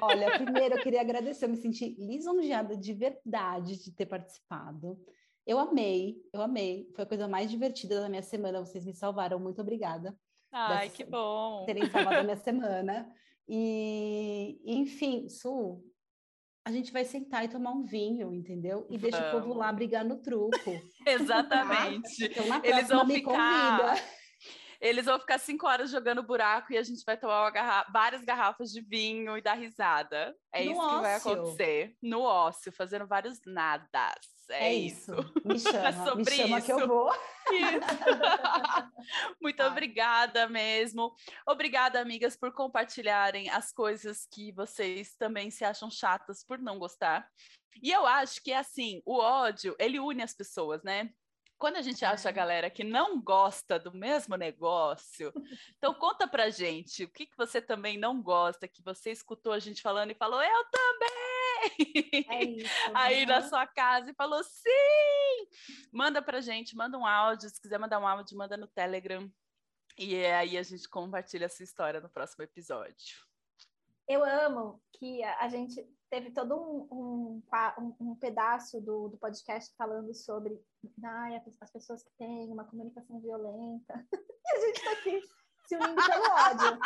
olha, primeiro eu *laughs* queria agradecer, eu me senti lisonjeada de verdade de ter participado. Eu amei, eu amei. Foi a coisa mais divertida da minha semana. Vocês me salvaram. Muito obrigada Ai, que bom. terem salvado a minha *laughs* semana. E, enfim, Su, a gente vai sentar e tomar um vinho, entendeu? E deixa o povo Vamos. lá brigar no truco. *laughs* Exatamente. Então, na Eles vão me ficar- convida. Eles vão ficar cinco horas jogando buraco e a gente vai tomar garra- várias garrafas de vinho e dar risada. É No isso que vai ócio. acontecer. No ócio, fazendo vários nadas. É, É isso. isso. Me *laughs* chama, me sobre chama que eu isso. vou. *laughs* Muito Tá. obrigada mesmo. Obrigada, amigas, por compartilharem as coisas que vocês também se acham chatas por não gostar. E eu acho que assim, o ódio, ele une as pessoas, né? Quando a gente acha a galera que não gosta do mesmo negócio, *laughs* então conta pra gente o que, que você também não gosta, que você escutou a gente falando e falou, eu também! É isso. *laughs* aí na né? sua casa e falou sim! Manda pra gente, manda um áudio, se quiser mandar um áudio, manda no Telegram. E aí a gente compartilha essa história no próximo episódio. Eu amo que a a gente teve todo um, um, um- pedaço do, do podcast falando sobre ai, as as pessoas que têm uma comunicação violenta. *laughs* E a gente tá aqui se unindo pelo ódio.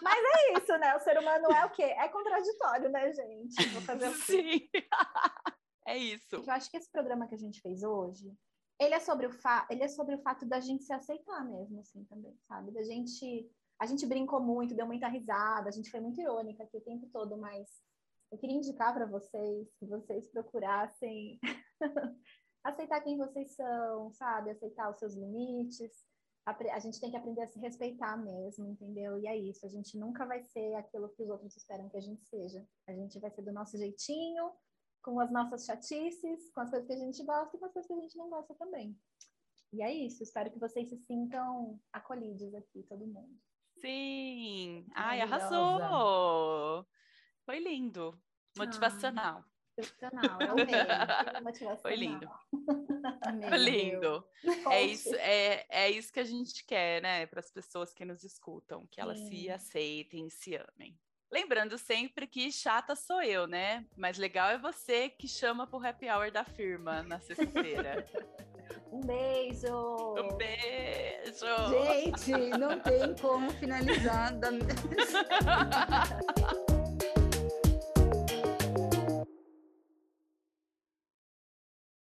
Mas é isso, né? O ser humano é o quê? É contraditório, né, gente? Vou fazer quê? Sim! *laughs* é isso. Eu acho que esse programa que a gente fez hoje, ele é sobre o, fa ele é sobre o fato da gente se aceitar mesmo, assim, também, sabe? Da gente... A gente brincou muito, deu muita risada, a gente foi muito irônica aqui o tempo todo, mas eu queria indicar para vocês que vocês procurassem *laughs* aceitar quem vocês são, sabe? Aceitar os seus limites. A gente tem que aprender a se respeitar mesmo, entendeu? E é isso, a gente nunca vai ser aquilo que os outros esperam que a gente seja. A gente vai ser do nosso jeitinho, com as nossas chatices, com as coisas que a gente gosta e com as coisas que a gente não gosta também. E é isso, espero que vocês se sintam acolhidos aqui, todo mundo. Sim. Ai, arrasou. Foi lindo. Motivacional. Ah. Motivacional, eu amei. Foi lindo. Foi lindo. É isso, é, é isso que a gente quer, né? Para as pessoas que nos escutam, que elas Sim. se aceitem, se amem. Lembrando sempre que chata sou eu, né? Mas legal é você que chama pro happy hour da firma na sexta-feira. *laughs* um beijo! Um beijo! Gente, não tem como finalizar da... *laughs*